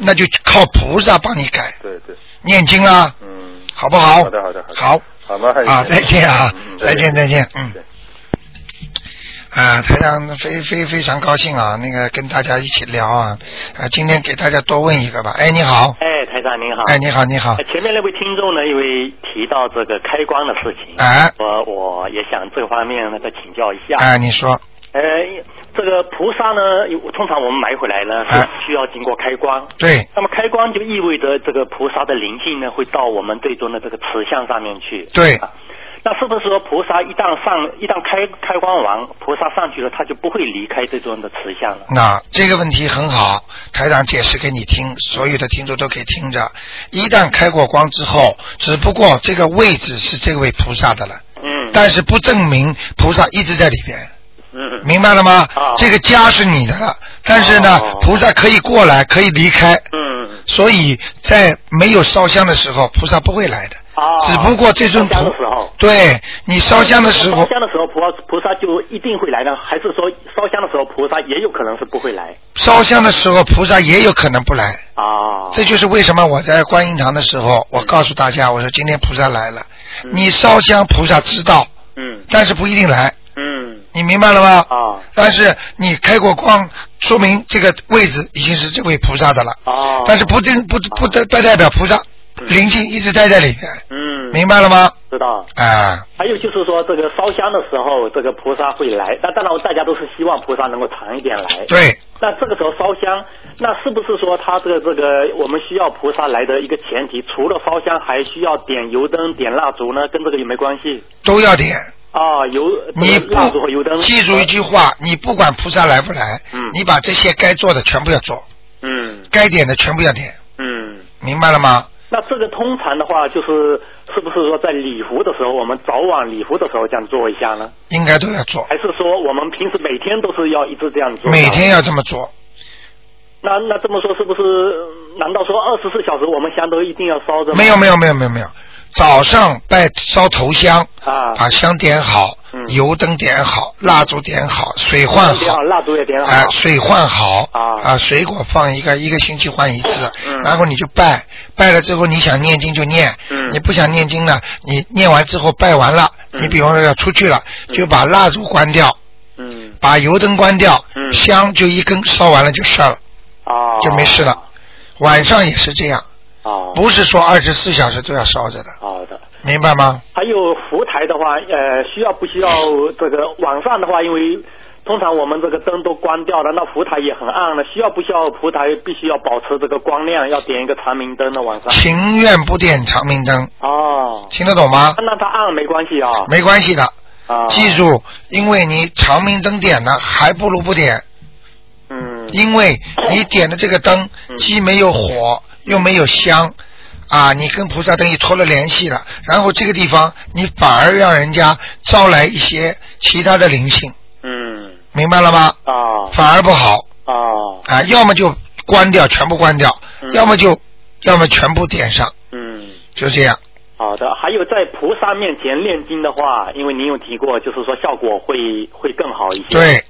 那就靠菩萨帮你改。对对。念经啊。嗯。好不好？好的好的好的。好。好吗？啊，再见啊！再见再见，嗯。啊，台长非非非常高兴啊，那个跟大家一起聊啊，啊，今天给大家多问一个吧。哎，你好。哎，台长您好。哎，你好你好。前面那位听众呢，因为提到这个开光的事情，啊，我我也想这方面那个请教一下。哎，你说。呃，这个菩萨呢，通常我们买回来呢是需要经过开光。对。那么开光就意味着这个菩萨的灵性呢会到我们最终的这个瓷像上面去。对。那是不是说菩萨一旦上一旦开开光完，菩萨上去了，他就不会离开这尊的瓷像了？那这个问题很好，台长解释给你听，所有的听众都可以听着。一旦开过光之后，只不过这个位置是这位菩萨的了。嗯。但是不证明菩萨一直在里边。嗯。明白了吗？啊。这个家是你的了，但是呢，菩萨可以过来，可以离开。嗯。所以在没有烧香的时候，菩萨不会来的。只不过这尊菩萨对你烧香的时候，烧香的时候菩菩萨就一定会来呢？还是说烧香的时候菩萨也有可能是不会来？烧香的时候菩萨也有可能不来。啊，这就是为什么我在观音堂的时候，我告诉大家，我说今天菩萨来了，你烧香菩萨知道，嗯，但是不一定来，嗯，你明白了吗？啊，但是你开过光，说明这个位置已经是这位菩萨的了，啊，但是不定不不代不代表菩萨。灵性一直待在里面，嗯，明白了吗？知道。啊。还有就是说，这个烧香的时候，这个菩萨会来。那当然，大家都是希望菩萨能够长一点来。对。那这个时候烧香，那是不是说他这个这个我们需要菩萨来的一个前提？除了烧香，还需要点油灯、点蜡烛呢？跟这个有没关系？都要点。啊，油你蜡烛和油灯。记住一句话，你不管菩萨来不来，嗯，你把这些该做的全部要做，嗯，该点的全部要点，嗯，明白了吗？那这个通常的话，就是是不是说在礼服的时候，我们早晚礼服的时候这样做一下呢？应该都要做。还是说我们平时每天都是要一直这样做？每天要这么做。那那这么说，是不是？难道说二十四小时我们香都一定要烧着？没有没有没有没有没有。早上拜烧头香，啊，把香点好，油灯点好，蜡烛点好，水换好，蜡烛也点好，啊，水换好，啊，啊，水果放一个一个星期换一次，然后你就拜，拜了之后你想念经就念，你不想念经呢，你念完之后拜完了，你比方说要出去了，就把蜡烛关掉，嗯，把油灯关掉，香就一根烧完了就烧了，啊，就没事了，晚上也是这样。哦，不是说二十四小时都要烧着的。好的，明白吗？还有福台的话，呃，需要不需要 *laughs* 这个晚上的话，因为通常我们这个灯都关掉了，那福台也很暗了，需要不需要福台必须要保持这个光亮，要点一个长明灯的晚上？情愿不点长明灯。哦，听得懂吗？那它暗没关系啊。没关系的。啊。记住，因为你长明灯点了，还不如不点。嗯。因为 *laughs* 你点的这个灯既没有火。又没有香，啊，你跟菩萨等于脱了联系了，然后这个地方你反而让人家招来一些其他的灵性，嗯，明白了吗？啊，反而不好，啊，啊，要么就关掉，全部关掉，要么就要么全部点上，嗯，就这样。好的，还有在菩萨面前念经的话，因为您有提过，就是说效果会会更好一些。对。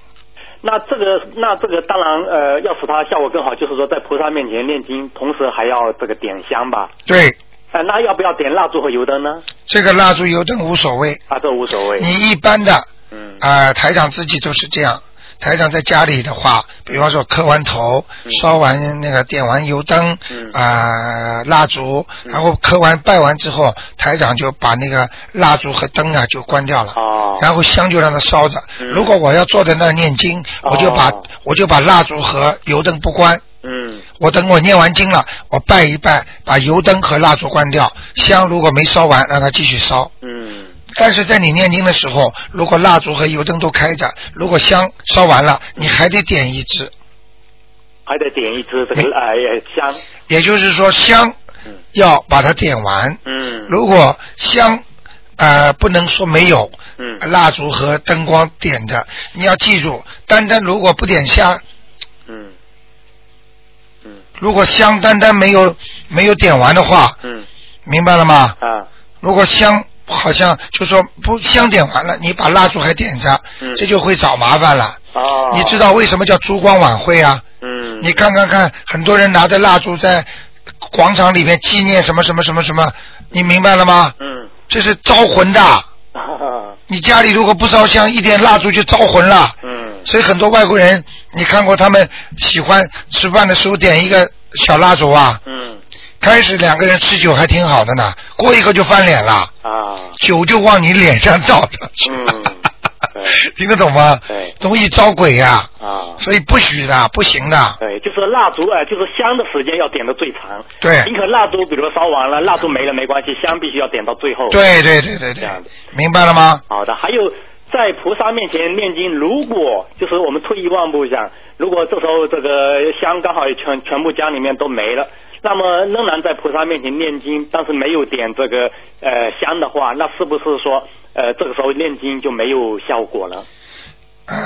那这个，那这个当然，呃，要使它效果更好，就是说在菩萨面前念经，同时还要这个点香吧。对。呃，那要不要点蜡烛和油灯呢？这个蜡烛油灯无所谓。啊，这无所谓。你一般的，嗯，啊，台长自己都是这样。台长在家里的话，比方说磕完头，烧完那个点完油灯，啊蜡烛，然后磕完拜完之后，台长就把那个蜡烛和灯啊就关掉了，然后香就让它烧着。如果我要坐在那念经，我就把我就把蜡烛和油灯不关。嗯，我等我念完经了，我拜一拜，把油灯和蜡烛关掉，香如果没烧完，让它继续烧。嗯，但是在你念经的时候，如果蜡烛和油灯都开着，如果香烧完了，你还得点一支。还得点一支这个呃香。也就是说，香要把它点完。嗯。如果香呃不能说没有，嗯，蜡烛和灯光点着，你要记住，单单如果不点香，嗯，嗯，如果香单单没有没有点完的话，嗯，明白了吗？啊。如果香好像就说不香点完了，你把蜡烛还点着，嗯，这就会找麻烦了。哦。你知道为什么叫烛光晚会啊？嗯。你看看看，很多人拿着蜡烛在广场里面纪念什么什么什么什么，你明白了吗？嗯。这是招魂的。*laughs* 你家里如果不烧香，一点蜡烛就招魂了。嗯。所以很多外国人，你看过他们喜欢吃饭的时候点一个小蜡烛啊。嗯。开始两个人吃酒还挺好的呢，过一会就翻脸了。啊。酒就往你脸上倒的。嗯。*laughs* 听得懂吗？对。容易招鬼呀。啊。所以不许的，不行的。对，就是蜡烛啊，就是香的时间要点的最长。对。宁可蜡烛，比如说烧完了，蜡烛没了没关系，香必须要点到最后。对对对对对。这样的。明白了吗？好的，还有在菩萨面前念经，如果就是我们退一万步讲，如果这时候这个香刚好全全部家里面都没了，那么仍然在菩萨面前念经，但是没有点这个呃香的话，那是不是说呃这个时候念经就没有效果了？呃，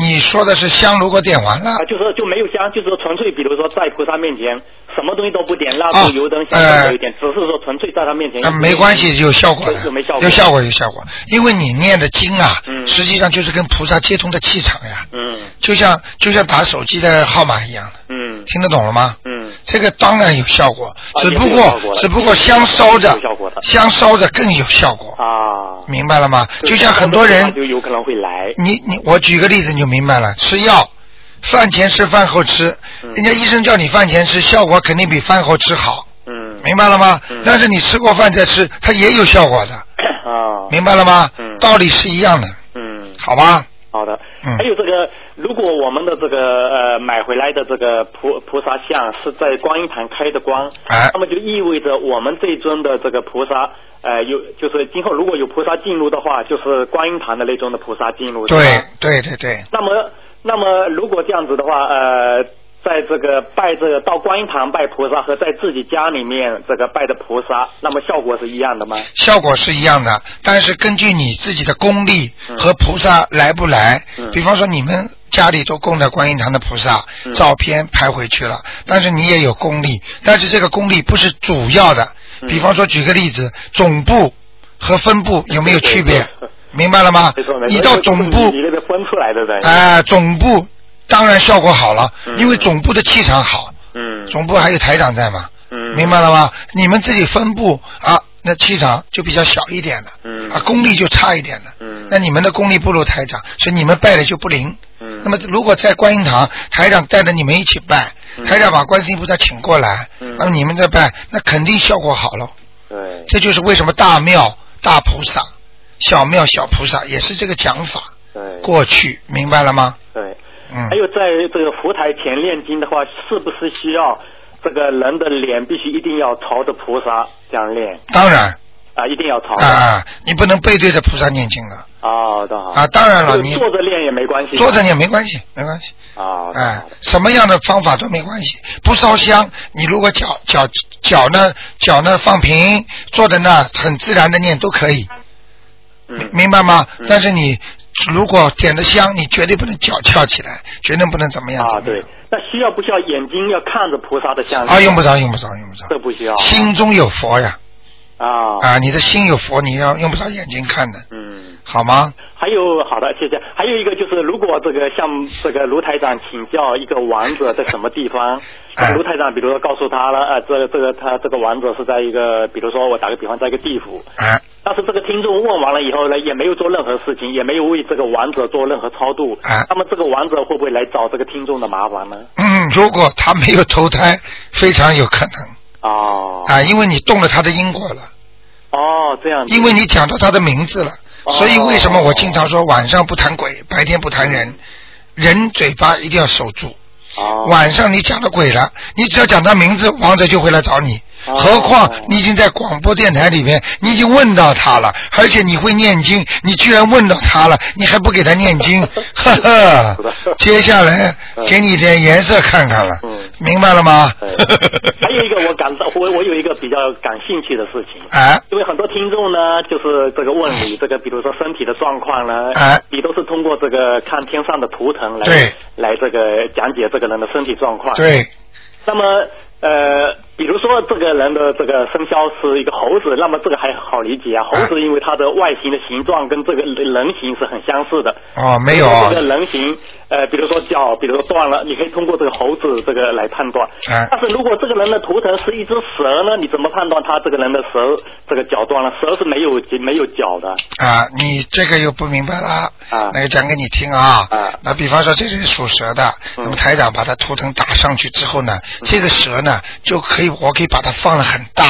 你说的是香如果点完了，啊，就是就没有香，就是纯粹，比如说在菩萨面前，什么东西都不点，蜡哦烛、油灯、香都没有点，只是说纯粹在他面前。那没关系，有效果的，有没效果？有效果，有效果。因为你念的经啊，嗯实际上就是跟菩萨接通的气场呀，嗯就像就像打手机的号码一样的，嗯听得懂了吗？嗯，这个当然有效果，只不过只不过香烧着香烧着更有效果，啊，明白了吗？就像很多人，就有可能会来。你你我举个例子你就明白了，吃药，饭前吃饭后吃，人家医生叫你饭前吃，效果肯定比饭后吃好，嗯，明白了吗？嗯。但是你吃过饭再吃，它也有效果的，啊，明白了吗？嗯。道理是一样的，嗯，好吧？好的。嗯。还有这个，如果我们的这个呃买回来的这个菩菩萨像是在观音堂开的光，哎。那么就意味着我们这尊的这个菩萨，呃，有就是今后如果有菩萨进入的话，就是观音堂的那尊的菩萨进入。对对对对，那么，那么如果这样子的话，呃，在这个拜这个到观音堂拜菩萨和在自己家里面这个拜的菩萨，那么效果是一样的吗？效果是一样的，但是根据你自己的功力和菩萨来不来，嗯比方说你们家里都供着观音堂的菩萨，嗯照片拍回去了，但是你也有功力，但是这个功力不是主要的。嗯比方说，举个例子，总部和分部有没有区别？明白了吗？你到总部你，那边分出来的人。哎、总部当然效果好了，嗯。因为总部的气场好，嗯。总部还有台长在嘛，嗯，明白了吗？你们自己分部啊，那气场就比较小一点了，嗯。啊，功力就差一点了，嗯。那你们的功力不如台长，所以你们拜的就不灵。嗯。那么如果在观音堂，台长带着你们一起拜，嗯。台长把观世音菩萨请过来，嗯。那么你们再拜，那肯定效果好了。对，这就是为什么大庙大菩萨，小庙小菩萨也是这个讲法。对，过去明白了吗？对。嗯还有在这个佛台前念经的话，是不是需要这个人的脸必须一定要朝着菩萨这样念当然啊？一定要朝啊啊，你不能背对着菩萨念经的哦，的好啊。当然了，你坐着念也没关系，坐着念没关系，没关系。啊，哎，什么样的方法都没关系。不烧香，你如果脚脚脚呢脚呢放平，坐在那很自然的念都可以，嗯明白吗？但是你如果点的香，你绝对不能脚翘起来，绝对不能怎么样。啊，对。那需要不需要眼睛要看着菩萨的像？啊，用不着，用不着，用不着。这不需要。心中有佛呀，啊啊，你的心有佛，你要用不着眼睛看的，嗯。好吗？还有好的，谢谢。还有一个就是，如果这个向这个卢台长请教一个王者在什么地方，*laughs* 哎卢台长比如说告诉他了，呃，这个这个他这个王者是在一个，比如说我打个比方，在一个地府，哎，但是这个听众问完了以后呢，也没有做任何事情，也没有为这个王者做任何超度，哎那么这个王者会不会来找这个听众的麻烦呢？嗯，如果他没有投胎，非常有可能哦啊，因为你动了他的因果了，哦，这样。因为你讲到他的名字了，哦所以为什么我经常说晚上不谈鬼，白天不谈人，人嘴巴一定要守住。哦晚上你讲到鬼了，你只要讲他名字，王者就会来找你。何况你已经在广播电台里面，你已经问到他了，而且你会念经，你居然问到他了，你还不给他念经，呵呵。*laughs* 接下来给你点颜色看看了，明白了吗？*laughs* 还有一个我感到我我有一个比较感兴趣的事情，哎，因为很多听众呢，就是这个问你这个，比如说身体的状况呢，哎，你都是通过这个看天上的图腾来来这个讲解这个人的身体状况，对。那么呃。比如说这个人的这个生肖是一个猴子，那么这个还好理解啊。猴子因为它的外形的形状跟这个人形是很相似的。哦，没有。这个人形，呃，比如说脚，比如说断了，你可以通过这个猴子这个来判断。但是如果这个人的图腾是一只蛇呢，你怎么判断他这个人的蛇这个脚断了？蛇是没有没有脚的。啊，你这个又不明白了。啊。那个讲给你听啊。啊。那比方说这是属蛇的，那么台长把他图腾打上去之后呢，这个蛇呢就可以。我可以把它放了很大，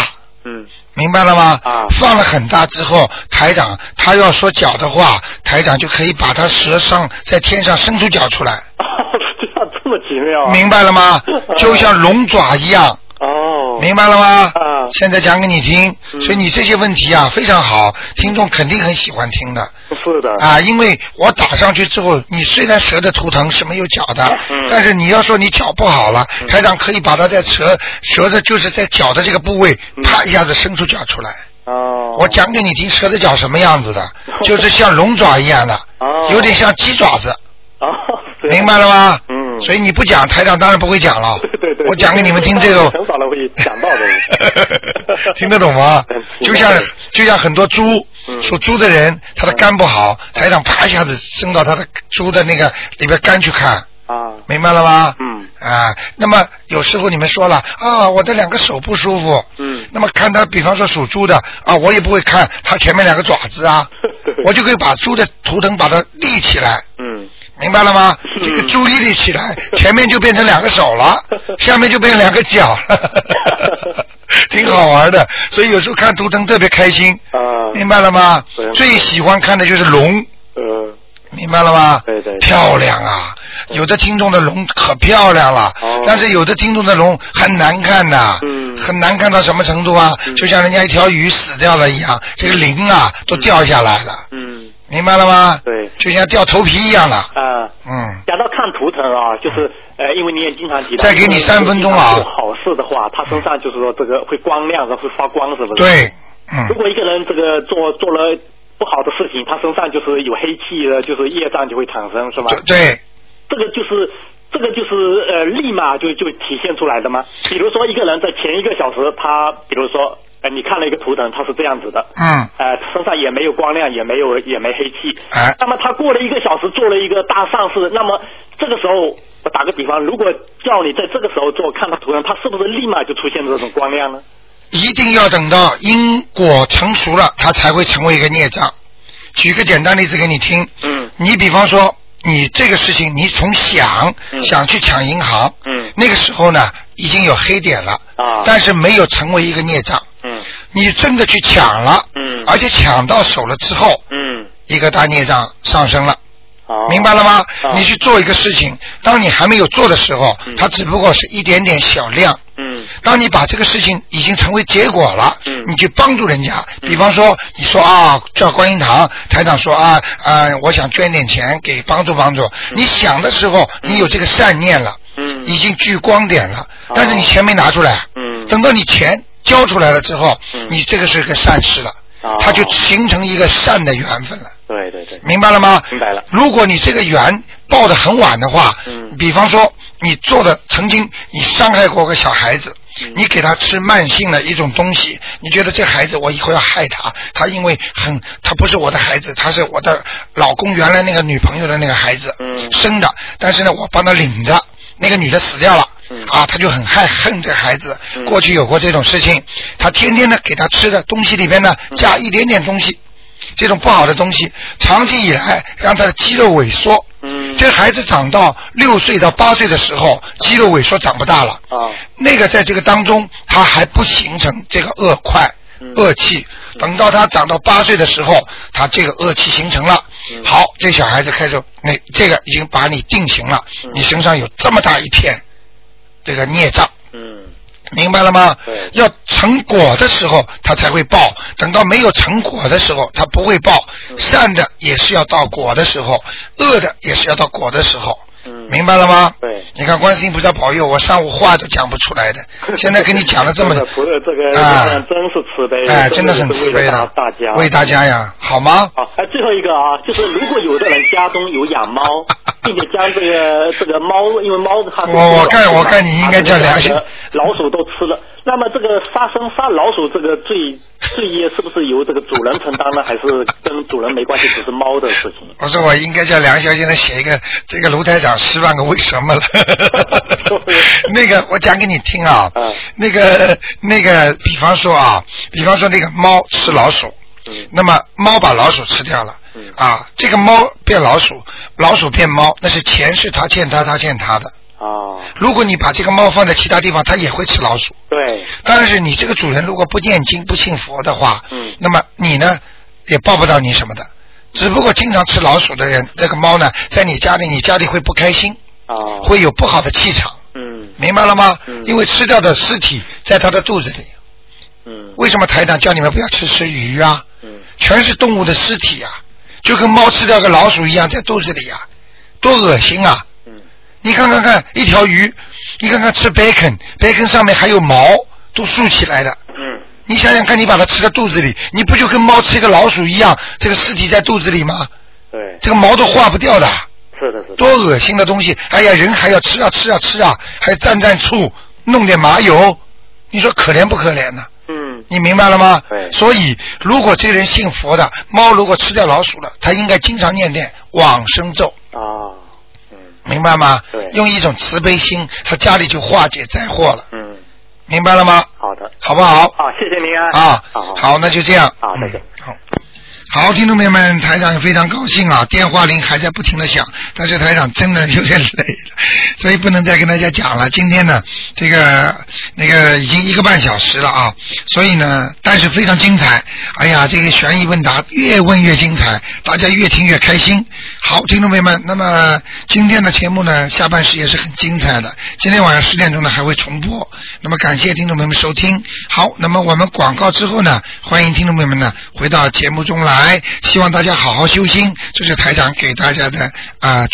嗯，明白了吗？啊，放了很大之后，台长他要说脚的话，台长就可以把他舌上在天上伸出脚出来。*laughs* 这样这么奇妙。明白了吗？*laughs* 就像龙爪一样。哦，明白了吗？啊，现在讲给你听，所以你这些问题啊非常好，听众肯定很喜欢听的。是的。啊，因为我打上去之后，你虽然蛇的图腾是没有脚的，但是你要说你脚不好了，台长可以把它在蛇蛇的就是在脚的这个部位，啪一下子伸出脚出来。哦。我讲给你听，蛇的脚什么样子的，*laughs* 就是像龙爪一样的，有点像鸡爪子。哦。明白了吗？嗯。所以你不讲，台长当然不会讲了。*laughs* 对对对。我讲给你们听这个。很少人会讲到的。*laughs* *laughs* 听得懂吗？就像就像很多猪，属猪的人，他的肝不好，台长啪一下子伸到他的猪的那个里边肝去看。啊。明白了吧？嗯。啊，那么有时候你们说了啊，我的两个手不舒服。嗯。那么看他，比方说属猪的啊，我也不会看他前面两个爪子啊，*laughs* 我就可以把猪的图腾把它立起来。嗯。明白了吗？这个猪立立起来，前面就变成两个手了，*laughs* 下面就变成两个脚，*laughs* 挺好玩的。所以有时候看图腾特别开心。啊，明白了吗？最喜欢看的就是龙。嗯。明白了吗？对对。漂亮啊！有的听众的龙可漂亮了，但是有的听众的龙很难看的，很难看到什么程度啊？就像人家一条鱼死掉了一样，这个鳞啊都掉下来了。嗯。明白了吗？对，就像掉头皮一样的。啊，嗯。讲到看图腾啊，就是呃，因为你也经常提到。再给你三分钟啊。做好事的话，他身上就是说这个会光亮的，会发光，是不是？对，嗯。如果一个人这个做做了不好的事情，他身上就是有黑气的，就是业障就会产生，是吧？对。这个就是这个就是呃，立马就就体现出来的吗？比如说一个人在前一个小时，他比如说。哎，你看了一个图腾，他是这样子的。嗯。呃，身上也没有光亮，也没有也没黑气。哎。那么他过了一个小时做了一个大上市，那么这个时候，我打个比方，如果叫你在这个时候做，看他图腾，他是不是立马就出现这种光亮呢？一定要等到因果成熟了，它才会成为一个孽障。举个简单例子给你听。嗯。你比方说，你这个事情，你从想想去抢银行，嗯，那个时候呢，已经有黑点了，啊，但是没有成为一个孽障。嗯，你真的去抢了，嗯，而且抢到手了之后，嗯，一个大孽障上升了，哦，明白了吗？你去做一个事情，当你还没有做的时候，它只不过是一点点小量，嗯，当你把这个事情已经成为结果了，嗯，你去帮助人家，比方说你说啊，叫观音堂台长说啊啊，我想捐点钱给帮助帮助，你想的时候，你有这个善念了，嗯，已经聚光点了，但是你钱没拿出来，嗯，等到你钱。交出来了之后，你这个是个善事了，它就形成一个善的缘分了。对对对，明白了吗？明白了。如果你这个缘报的很晚的话，嗯，比方说你做的曾经你伤害过个小孩子，你给他吃慢性的一种东西，你觉得这孩子我以后要害他，他因为很他不是我的孩子，他是我的老公原来那个女朋友的那个孩子，嗯，生的，但是呢我帮他领着，那个女的死掉了。啊，他就很害恨这孩子。过去有过这种事情，他天天呢给他吃的东西里边呢加一点点东西，这种不好的东西，长期以来让他的肌肉萎缩。嗯，这孩子长到六岁到八岁的时候，肌肉萎缩长不大了。啊，那个在这个当中，他还不形成这个恶块、恶气。等到他长到八岁的时候，他这个恶气形成了。好，这小孩子开始，那这个已经把你定型了。你身上有这么大一片。这个孽障，嗯，明白了吗？要成果的时候，它才会报；等到没有成果的时候，它不会报。善的也是要到果的时候，恶的也是要到果的时候。明白了吗？对。你看，观世音菩萨保佑我，上午话都讲不出来的，*laughs* 现在跟你讲了这么 *laughs* 这个啊，真是慈悲，哎，真的很慈悲的，大家为大家呀，好吗？好，哎，最后一个啊，就是如果有的人家中有养猫，*laughs* 并且将这个这个猫，因为猫它我我看我看你应该叫良心，老鼠都吃了。那么这个杀生杀老鼠这个罪罪业是不是由这个主人承担呢？还是跟主人没关系，只是猫的事情？我说我应该叫梁小姐来写一个这个卢台长十万个为什么了。*laughs* 那个我讲给你听啊，那个那个，比方说啊，比方说那个猫吃老鼠，那么猫把老鼠吃掉了，啊，这个猫变老鼠，老鼠变猫，那是钱是他欠他，他欠他的。啊！如果你把这个猫放在其他地方，它也会吃老鼠。对。但是你这个主人如果不念经、不信佛的话，嗯，那么你呢也报不到你什么的。只不过经常吃老鼠的人，那个猫呢，在你家里，你家里会不开心，啊，会有不好的气场。嗯。明白了吗？嗯。因为吃掉的尸体在它的肚子里。嗯。为什么台长叫你们不要吃吃鱼啊？嗯。全是动物的尸体呀，就跟猫吃掉个老鼠一样，在肚子里呀，多恶心啊！你看看看，一条鱼，你看看吃 bacon，bacon 上面还有毛，都竖起来的。嗯。你想想看，你把它吃在肚子里，你不就跟猫吃一个老鼠一样，这个尸体在肚子里吗？对。这个毛都化不掉的。是的，是的。多恶心的东西！哎呀，人还要吃啊吃啊吃啊，还蘸蘸醋，弄点麻油，你说可怜不可怜呢？嗯。你明白了吗？对。所以，如果这个人信佛的，猫如果吃掉老鼠了，他应该经常念念往生咒。啊。明白吗？对，用一种慈悲心，他家里就化解灾祸了。嗯，明白了吗？好的，好不好？好，谢谢您啊。啊，好，好，那就这样。好，再见。好。听众朋友们，台长也非常高兴啊！电话铃还在不停的响，但是台长真的有点累了，所以不能再跟大家讲了。今天呢，这个那个已经一个半小时了啊，所以呢，但是非常精彩。哎呀，这个悬疑问答越问越精彩，大家越听越开心。好，听众朋友们，那么今天的节目呢，下半时也是很精彩的。今天晚上十点钟呢还会重播。那么感谢听众朋友们收听。好，那么我们广告之后呢，欢迎听众朋友们呢回到节目中来。来希望大家好好修心，这是台长给大家的啊。